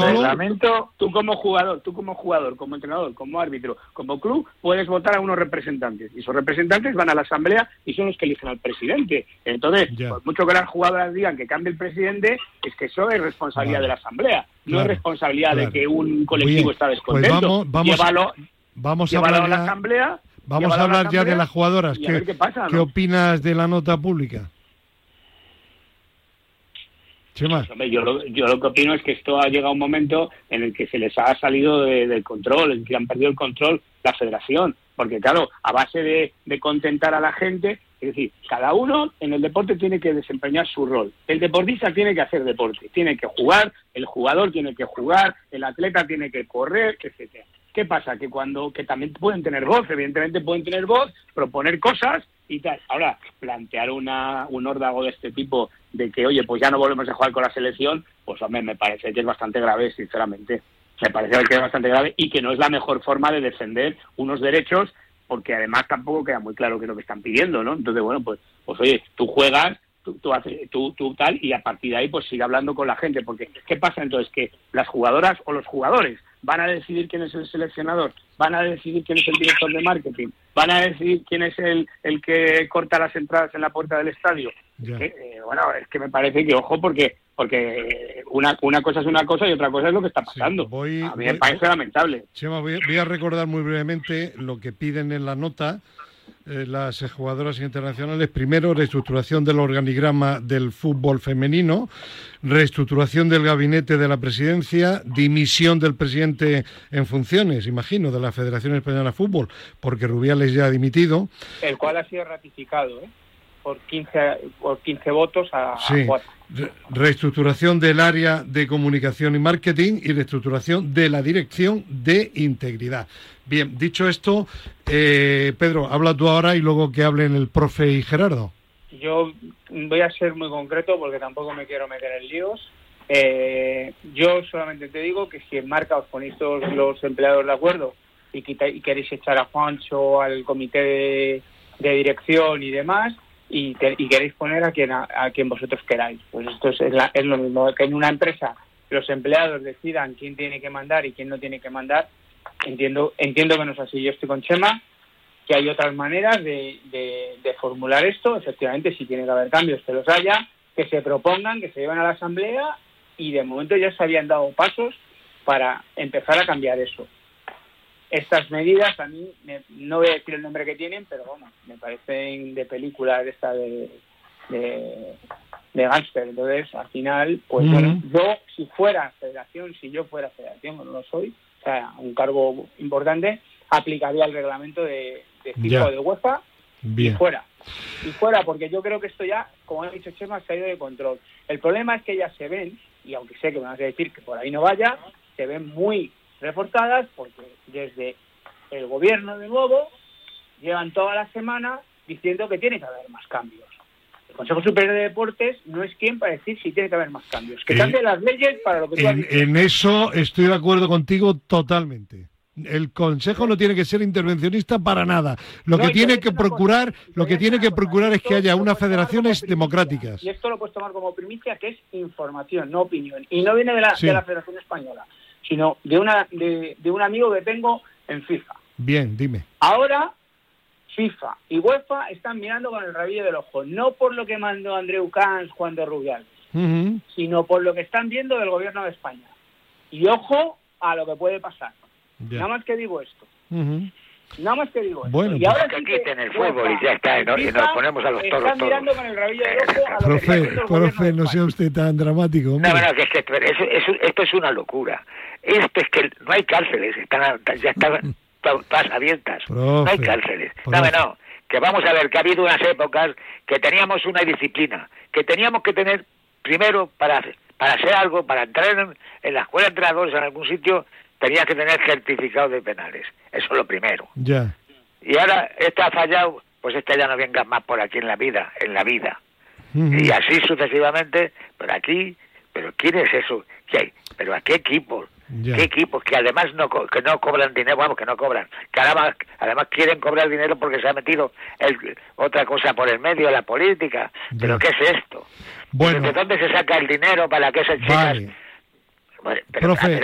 tú como jugador, tú como jugador, como entrenador, como árbitro, como club, puedes votar a unos representantes. Y esos representantes van a la asamblea y son los que eligen al presidente. Entonces, por mucho que las jugadoras digan que cambie el presidente, es que eso es responsabilidad de la asamblea. No es responsabilidad de que un colectivo está pues descontento. vamos, vamos, vamos a hablar a la asamblea. Vamos a hablar ya de las jugadoras. ¿Qué, qué opinas de la nota pública? Pues, yo, lo, yo lo que opino es que esto ha llegado un momento en el que se les ha salido del control, en que han perdido el control la federación. Porque, claro, a base de, de contentar a la gente, es decir, cada uno en el deporte tiene que desempeñar su rol. El deportista tiene que hacer deporte, tiene que jugar, el jugador tiene que jugar, el atleta tiene que correr, etcétera. ¿Qué pasa? Que cuando que también pueden tener voz, evidentemente pueden tener voz, proponer cosas y tal. Ahora, plantear una, un órdago de este tipo de que, oye, pues ya no volvemos a jugar con la selección, pues hombre, me parece que es bastante grave, sinceramente. Me parece que es bastante grave y que no es la mejor forma de defender unos derechos, porque además tampoco queda muy claro qué es lo que están pidiendo, ¿no? Entonces, bueno, pues, pues oye, tú juegas, tú, tú, haces, tú, tú tal, y a partir de ahí, pues sigue hablando con la gente, porque ¿qué pasa entonces? Que las jugadoras o los jugadores van a decidir quién es el seleccionador, van a decidir quién es el director de marketing, van a decidir quién es el, el que corta las entradas en la puerta del estadio. Eh, bueno, es que me parece que, ojo, porque porque una, una cosa es una cosa y otra cosa es lo que está pasando. a mí me parece lamentable. voy, a recordar muy brevemente lo que piden en la nota eh, las jugadoras internacionales. Primero, reestructuración del organigrama del fútbol femenino, reestructuración del gabinete de la presidencia, dimisión del presidente en funciones, imagino, de la Federación Española de Fútbol, porque Rubiales ya ha dimitido. El cual ha sido ratificado, ¿eh? por 15, por 15 votos a, sí. Reestructuración del área de comunicación y marketing y reestructuración de la dirección de integridad. Bien, dicho esto, eh, Pedro, habla tú ahora y luego que hablen el profe y Gerardo. Yo voy a ser muy concreto porque tampoco me quiero meter en líos. Eh, yo solamente te digo que si en marca os ponéis todos los empleados de acuerdo y, queréis echar a Juancho al comité de dirección y demás, y, queréis poner a quien a, quien vosotros queráis. Pues esto es, es, lo mismo que en una empresa los empleados decidan quién tiene que mandar y quién no tiene que mandar. Entiendo entiendo que no es así. Yo estoy con Chema, que hay otras maneras de, de, formular esto. Efectivamente, si tiene que haber cambios, que los haya, que se propongan, que se lleven a la asamblea y de momento ya se habían dado pasos para empezar a cambiar eso. Estas medidas a mí, no voy a decir el nombre que tienen, pero bueno, me parecen de película de esta de, de, de gángster. Entonces, al final, pues yo, si fuera federación, si yo fuera federación, no lo soy, o sea, un cargo importante, aplicaría el reglamento de, de FIFA de UEFA y fuera. Y fuera, porque yo creo que esto ya, como ha dicho Chema, se ha ido de control. El problema es que ya se ven, y aunque sé que me vas a decir que por ahí no vaya, se ven muy reforzadas porque desde el gobierno de nuevo llevan toda la semana diciendo que tiene que haber más cambios. El Consejo Superior de Deportes no es quien para decir si tiene que haber más cambios. Que cambien las leyes para lo que tú en, en eso estoy de acuerdo contigo totalmente. El Consejo no tiene que ser intervencionista para nada. Lo que tiene que procurar, lo que tiene que procurar es que haya unas federaciones democráticas. Y esto lo puedes tomar como primicia, que es información, no opinión. Y no viene de la, de la Federación Española, sino de, una, de, un amigo que tengo en FIFA. Bien, dime. Ahora, FIFA y UEFA están mirando con el rabillo del ojo, no por lo que mandó Andreu Cans, Juan de Rubial, sino por lo que están viendo del gobierno de España. Y ojo a lo que puede pasar. Nada más que digo esto. Nada más que digo bueno, esto. Y ahora que quiten el fútbol y ya está, y, nos ponemos a los toros Están mirando con el rabillo de ojo a profe, profe, no sea usted tan dramático. No, no, que es que esto es una locura. Esto es que no hay cárceles, están, ya están todas abiertas. no hay cárceles. No, no, que vamos a ver que ha habido unas épocas que teníamos una disciplina, que teníamos que tener primero para para hacer algo, para entrar en, en la escuela de entrenadores en algún sitio, tenía que tener certificado de penales. Eso es lo primero. Ya. Y ahora este ha fallado, pues este ya no venga más por aquí en la vida, en la vida. Y así sucesivamente, pero aquí, pero ¿quién es eso? ¿Qué hay? ¿Pero a qué equipos? ¿Qué equipos? Que además no, que no cobran dinero, vamos, que no cobran. Que además, además quieren cobrar dinero porque se ha metido el, otra cosa por el medio, la política. ¿Pero qué es esto? Bueno. ¿De dónde se saca el dinero para que esas chicas... Profe,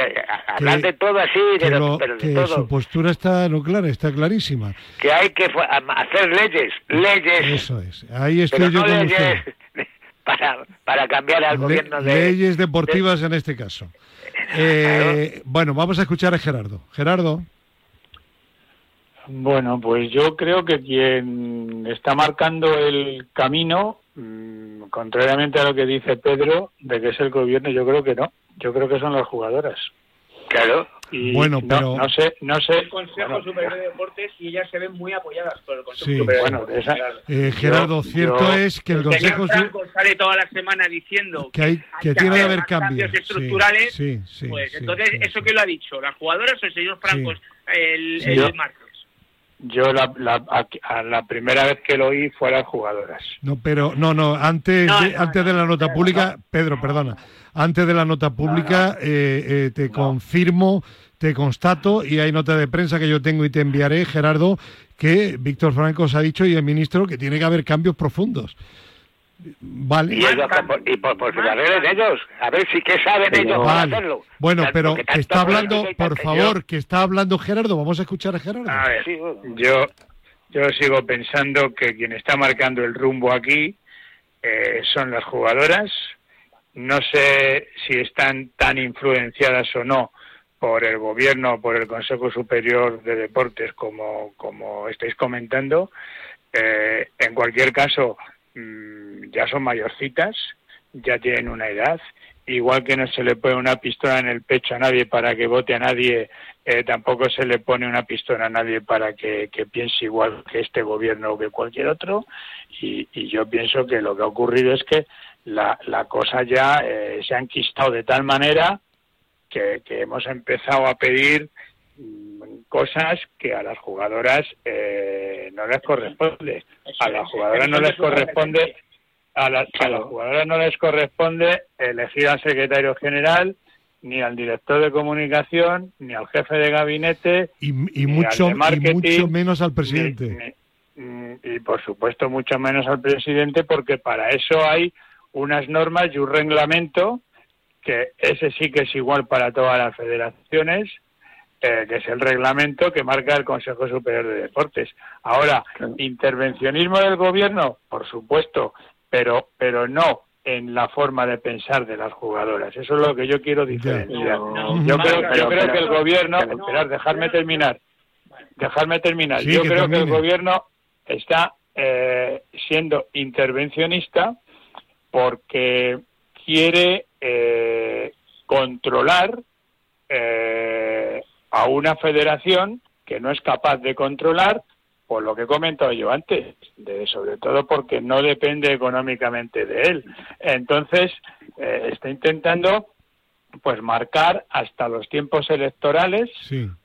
hablar de todo así, pero de todo. su postura está no clara, está clarísima. Que hay que hacer leyes, leyes. Eso es, ahí estoy yo con usted. Para, para cambiar al gobierno de... Leyes deportivas en este caso. Eh, bueno, vamos a escuchar a Gerardo. Gerardo. Bueno, pues yo creo que quien está marcando el camino, mm, contrariamente a lo que dice Pedro, de que es el gobierno, yo creo que no. Yo creo que son las jugadoras. Claro. Bueno, pero no, sé, no sé. El Consejo Superior de Deportes y ellas se ven muy apoyadas por el Consejo Superior bueno, de Deportes. Eh, Gerardo, cierto es que el Consejo Franco sale toda la semana diciendo que, hay, que, tiene que haber cambios, estructurales. Sí, sí, pues entonces, ¿eso qué lo ha dicho? ¿Las jugadoras o el señor Franco el, el martes? Yo la, la, la primera vez que lo oí fue a las jugadoras. No, pero no, no, antes, de, antes de la nota pública, Pedro, perdona, antes de la nota pública eh, eh, te confirmo, te constato, y hay nota de prensa que yo tengo y te enviaré, Gerardo, que Víctor Franco os ha dicho y el ministro que tiene que haber cambios profundos. Vale. Y, por, por, de ellos, a ver si qué saben ellos hacerlo. Bueno, pero que está hablando, por favor, que está hablando Gerardo, vamos a escuchar a Gerardo. A ver, yo, yo sigo pensando que quien está marcando el rumbo aquí eh, son las jugadoras. No sé si están tan influenciadas o no por el gobierno o por el Consejo Superior de Deportes como, como estáis comentando. Eh, en cualquier caso, Mm, ya son mayorcitas, ya tienen una edad, igual que no se le pone una pistola en el pecho a nadie para que vote a nadie, eh, tampoco se le pone una pistola a nadie para que, piense igual que este gobierno o que cualquier otro. Y, yo pienso que lo que ha ocurrido es que la, la cosa ya eh, se ha enquistado de tal manera que hemos empezado a pedir cosas que a las jugadoras eh, no les corresponde. A las jugadoras no les corresponde a, las jugadoras no les corresponde elegir al secretario general ni al director de comunicación ni al jefe de gabinete y, mucho, mucho menos al presidente. y por supuesto mucho menos al presidente porque para eso hay unas normas y un reglamento que ese sí que es igual para todas las federaciones eh, que es el reglamento que marca el Consejo Superior de Deportes. Ahora, intervencionismo del gobierno, por supuesto, pero, pero no en la forma de pensar de las jugadoras. Eso es lo que yo quiero diferenciar. yo creo, que el gobierno, esperar, dejarme terminar, dejarme terminar. yo creo que el gobierno está eh, siendo intervencionista porque quiere eh, controlar eh, a una federación que no es capaz de controlar por lo que he comentado yo antes, de, sobre todo porque no depende económicamente de él. Entonces, eh, está intentando pues marcar hasta los tiempos electorales,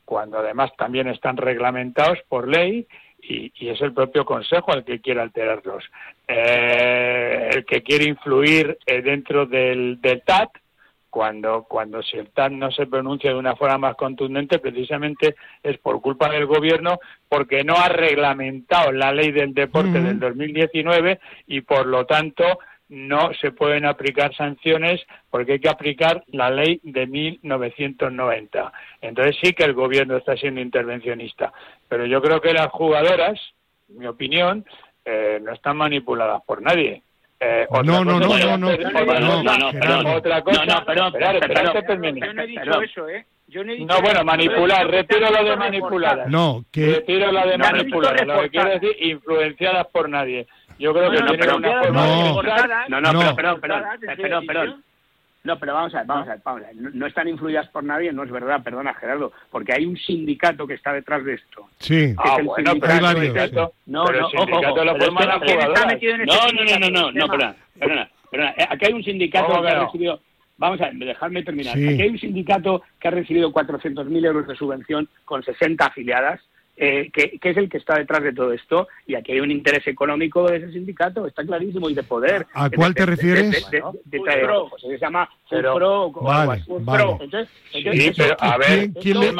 cuando además también están reglamentados por ley y, es el propio Consejo el que quiere alterarlos. Eh, el que quiere influir eh, dentro del, del TAT, cuando, cuando si el TAT no se pronuncia de una forma más contundente, precisamente es por culpa del gobierno, porque no ha reglamentado la ley del deporte del 2019 y por lo tanto no se pueden aplicar sanciones porque hay que aplicar la ley de 1990. Entonces sí que el gobierno está siendo intervencionista, pero yo creo que las jugadoras, en mi opinión, eh, no están manipuladas por nadie. Eh, no, no, no, no, no, no, no, otra cosa, no, perdón, yo no he dicho eso, ¿eh? Yo no, he dicho no bueno, manipular, retiro lo de manipuladas. No, que... Retiro lo de manipuladas, lo que quiero decir, influenciadas por nadie. Yo creo que no, tiene una forma no, no, no, pero, perdón, perdón, perdón, perdón. No, pero vamos a ver, vamos a ver, vamos a ver. No, están influidas por nadie, no es verdad, perdona Gerardo, porque hay un sindicato que está detrás de esto. Sí, ah, el bueno, pero hay varios. No, no, ojo, ojo, lo No, no, no, no, no, no, perdona, perdona, perdona. Aquí hay un sindicato que ha recibido Vamos a ver, dejadme terminar. Aquí hay un sindicato que ha recibido 400.000 euros de subvención con 60 afiliadas eh, que, es el que está detrás de todo esto, y aquí hay un interés económico de ese sindicato, está clarísimo, y de poder. ¿A cuál te refieres? se llama Pro. Vale, vale. Entonces, sí, pero a ver, ¿quién,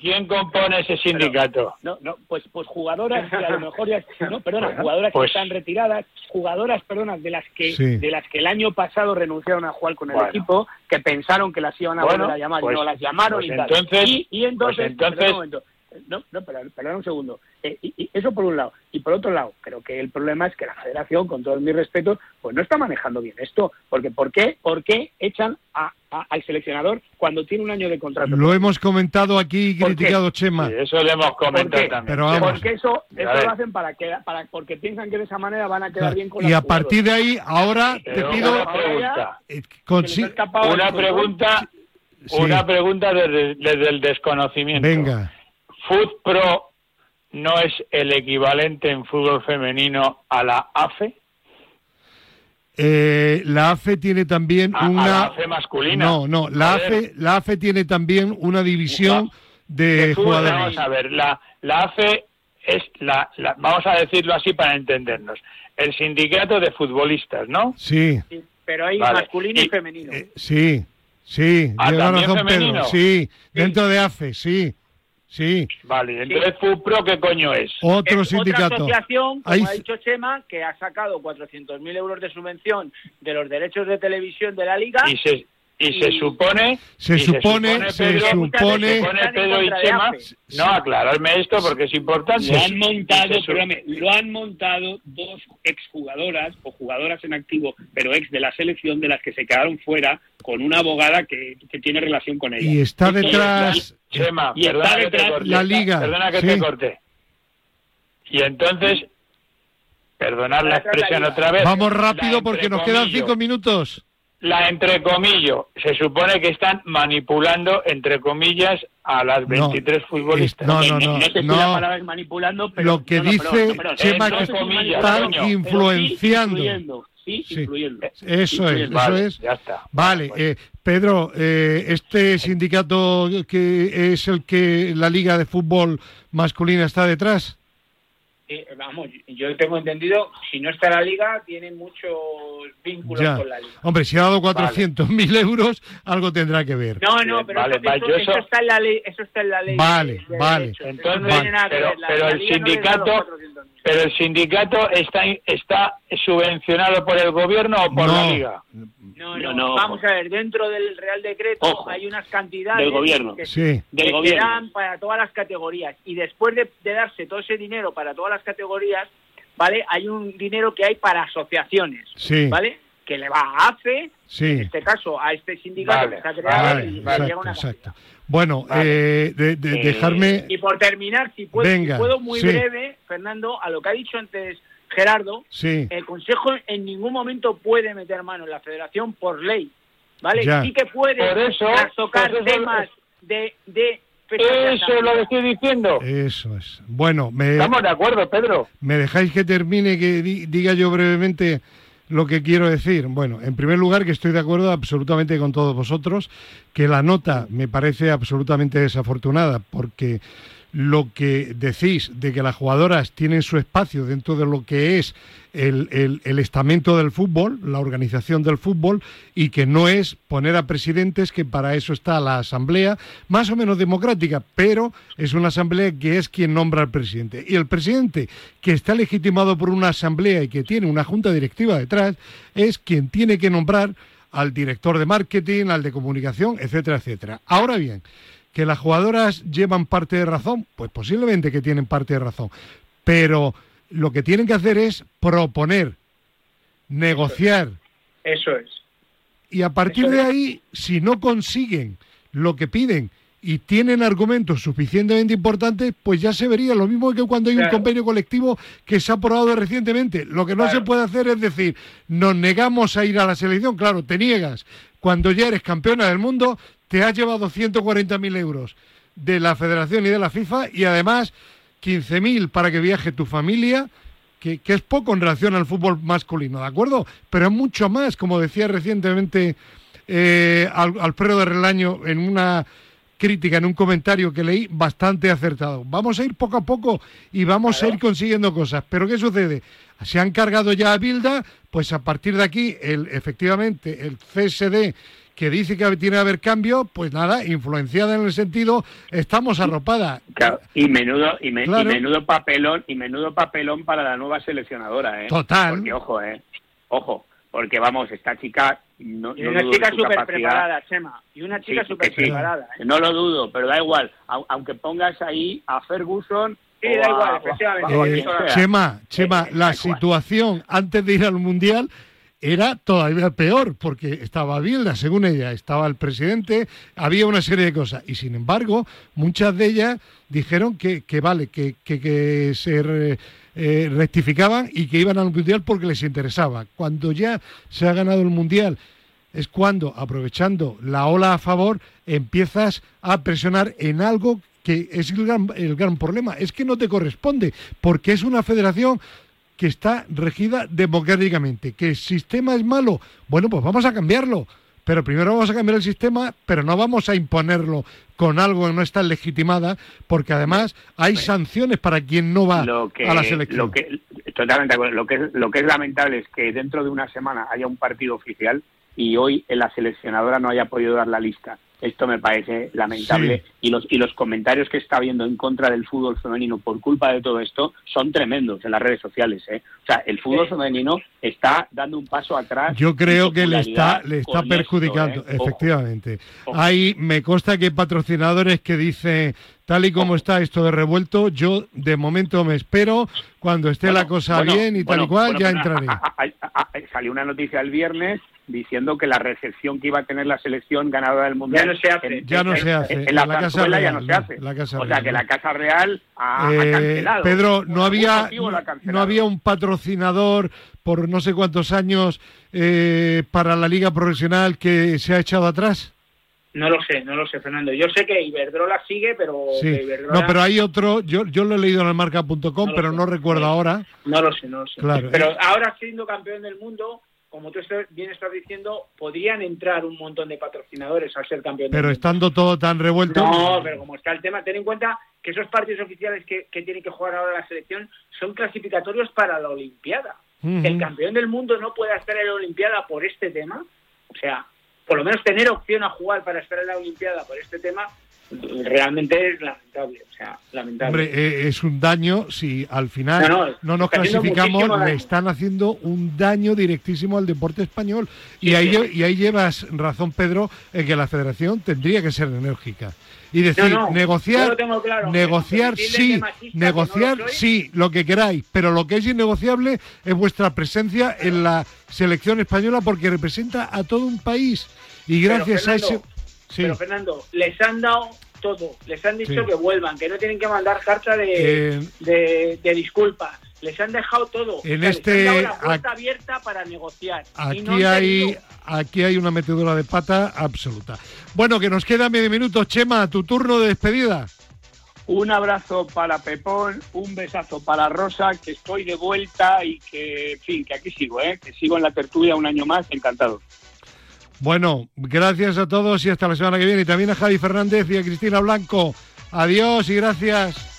¿quién, compone ese sindicato? No, no, pues, pues jugadoras a lo mejor ya, no, perdona, jugadoras que pues están retiradas, jugadoras, perdona, de las que de las que el año pasado renunciaron a jugar con el equipo, que pensaron que las iban a volver a llamar y pues no las llamaron pues y entonces, Y, entonces, entonces no, no, pero, pero un segundo. Eh, y, eso por un lado. Y por otro lado, creo que el problema es que la federación, con todos mis respetos, pues no está manejando bien esto. Porque ¿por qué, por qué echan a, al seleccionador cuando tiene un año de contrato? Lo hemos comentado aquí y criticado Chema. eso lo hemos comentado también. Pero vamos. Porque eso, eso lo hacen para que, para, porque piensan que de esa manera van a quedar bien con Y a partir de ahí, ahora te pido... Una pregunta. Eh, una pregunta, una pregunta desde, desde el desconocimiento. Venga. Food Pro no es el equivalente en fútbol femenino a la AFE? Eh, la AFE tiene también una. la AFE masculina. No, no, la AFE, la AFE tiene también una división de, jugadores. Vamos a ver, la, la AFE es la, Vamos a decirlo así para entendernos. El sindicato de futbolistas, ¿no? Sí. pero hay masculino y, femenino. Eh, sí, sí. ¿Ah, razón, Pedro. Sí, dentro de AFE, sí. Sí. Vale, entonces FUPRO, ¿qué coño es? Otro sindicato. Otra asociación, como ha dicho Chema, que ha sacado 400.000 euros de subvención de los derechos de televisión de la Liga. Y se, y, se supone se supone se supone, Pedro y Chema. No aclararme esto porque es importante. Lo han montado lo han montado dos exjugadoras o jugadoras en activo pero ex de la selección de las que se quedaron fuera con una abogada que, que tiene relación con ella. Y está detrás Chema y está detrás la liga perdona que te corte. Y entonces perdonar la expresión otra vez. Vamos rápido porque nos quedan cinco minutos la entrecomillo, se supone que están manipulando, entre comillas, a las 23 futbolistas. No, no, no. No, no, no manipulando, pero, lo que dice Chema que están influenciando. Sí, influyendo. Eso es, eso es. Ya está. Vale, eh, Pedro, eh, este sindicato que es el que la Liga de Fútbol Masculina está detrás. Vamos, yo tengo entendido, si no está la liga, tiene muchos vínculos con la liga. Hombre, si ha dado 400.000 euros, algo tendrá que ver. No, no, pero eso, está en la ley. Eso está en la ley vale, vale. Entonces, pero, el sindicato, pero el sindicato está está subvencionado por el gobierno o por la liga. No, no, Vamos a ver, dentro del Real Decreto hay unas cantidades del gobierno. que, sí. del dan para todas las categorías. Y después de, darse todo ese dinero para todas las categorías, ¿vale? Hay un dinero que hay para asociaciones, sí. ¿vale? que le va a AFE, en este caso a este sindicato que está creado, y llega una exacto. Bueno, eh, de, dejarme... Y por terminar, si puedo, puedo muy breve, Fernando, a lo que ha dicho antes Gerardo, el Consejo en ningún momento puede meter mano en la Federación por ley, ¿vale? Sí que puede tocar temas de, de eso es lo que estoy diciendo. Eso es. Bueno, me... Estamos de acuerdo, Pedro. ¿Me dejáis que termine, que diga yo brevemente lo que quiero decir? Bueno, en primer lugar, que estoy de acuerdo absolutamente con todos vosotros, que la nota me parece absolutamente desafortunada, porque lo que decís de que las jugadoras tienen su espacio dentro de lo que es el, estamento del fútbol, la organización del fútbol, y que no es poner a presidentes, que para eso está la asamblea, más o menos democrática, pero es una asamblea que es quien nombra al presidente. Y el presidente, que está legitimado por una asamblea y que tiene una junta directiva detrás, es quien tiene que nombrar al director de marketing, al de comunicación, etcétera, etcétera. Ahora bien, ¿Que las jugadoras llevan parte de razón? Pues posiblemente que tienen parte de razón. Pero lo que tienen que hacer es proponer, negociar. Eso es. Y a partir de ahí, si no consiguen lo que piden y tienen argumentos suficientemente importantes, pues ya se vería lo mismo que cuando hay un convenio colectivo que se ha aprobado recientemente. Lo que no se puede hacer es decir, nos negamos a ir a la selección. Claro, te niegas. Cuando ya eres campeona del mundo, te has llevado 140.000 euros de la Federación y de la FIFA y además 15.000 para que viaje tu familia, que, es poco en relación al fútbol masculino, ¿de acuerdo? Pero es mucho más, como decía recientemente eh, Alfredo de Relaño en una crítica, en un comentario que leí, bastante acertado. Vamos a ir poco a poco y vamos a ir consiguiendo cosas. Pero ¿qué sucede? Se han cargado ya a Bilda, pues a partir de aquí, el, efectivamente, el CSD que dice que tiene que haber cambio, pues nada, influenciada en el sentido, estamos arropadas. y menudo, y, menudo papelón, y menudo papelón para la nueva seleccionadora, ¿eh? Total. Porque ojo, eh, ojo, porque vamos, esta chica no, y una chica súper preparada, Chema. Y una chica súper preparada. ¿eh? No lo dudo, pero da igual. aunque pongas ahí a Ferguson. Sí, da igual, efectivamente. Eh, Chema, Chema, la situación antes de ir al Mundial era todavía peor, porque estaba Bilda, según ella, estaba el presidente, había una serie de cosas. Y sin embargo, muchas de ellas dijeron que, que vale, que, que, se eh, rectificaban y que iban al Mundial porque les interesaba. Cuando ya se ha ganado el Mundial, es cuando, aprovechando la ola a favor, empiezas a presionar en algo que es el gran, el gran problema. Es que no te corresponde, porque es una federación que está regida democráticamente. ¿Que el sistema es malo? Bueno, pues vamos a cambiarlo. Pero primero vamos a cambiar el sistema, pero no vamos a imponerlo con algo que no está legitimada, porque además hay sanciones para quien no va a la selección. Lo que, totalmente Lo que, es, lo que es lamentable es que dentro de una semana haya un partido oficial y hoy en la seleccionadora no haya podido dar la lista. Esto me parece lamentable y los y los comentarios que está habiendo en contra del fútbol femenino por culpa de todo esto son tremendos en las redes sociales. ¿eh? O sea, el fútbol femenino está dando un paso atrás. Yo creo que le está le está perjudicando, ¿eh? efectivamente. Ahí me consta que hay patrocinadores que dicen tal y como está esto de revuelto, yo de momento me espero cuando esté la cosa bien y tal y cual ya entraré. salió una noticia el viernes diciendo que la recepción que iba a tener la selección ganadora del mundial ya no se hace. ya no se hace. En, la, Casa Real, ya no se hace. o sea que la Casa Real ha, eh, cancelado. Pedro, no había no había un patrocinador por no sé cuántos años eh, para la liga profesional que se ha echado atrás. No lo sé, no lo sé, Fernando. Yo sé que Iberdrola sigue, pero... No, pero hay otro, yo, yo lo he leído en el marca.com, pero no recuerdo ahora. No lo sé, no lo sé. Claro. Pero ahora siendo campeón del mundo, como tú bien estás diciendo, podrían entrar un montón de patrocinadores al ser campeón. Pero estando todo tan revuelto. No, pero como está el tema, ten en cuenta que esos partidos oficiales que, que tiene que jugar ahora la selección son clasificatorios para la Olimpiada. El campeón del mundo no puede estar en la Olimpiada por este tema. O sea, por lo menos tener opción a jugar para estar en la Olimpiada por este tema, realmente es lamentable. O sea, lamentable. Hombre, eh, es un daño si al final no, nos clasificamos, le están haciendo un daño directísimo al deporte español. y, ahí, y ahí llevas razón, Pedro, en que la federación tendría que ser enérgica y decir, negociar, negociar sí, negociar sí, lo que queráis, pero lo que es innegociable es vuestra presencia en la selección española porque representa a todo un país y gracias a ese... Pero Fernando, les han dado todo, les han dicho que vuelvan, que no tienen que mandar carta de, eh, de disculpas les han dejado todo. En este, les la puerta abierta para negociar. Aquí hay aquí hay una metedura de pata absoluta. Bueno, que nos queda medio minuto. Chema, tu turno de despedida. Un abrazo para Pepón, un besazo para Rosa, que estoy de vuelta y que, en fin, que aquí sigo, ¿eh? que sigo en la tertulia un año más, encantado. Bueno, gracias a todos y hasta la semana que viene. Y también a Javi Fernández y a Cristina Blanco. Adiós y gracias.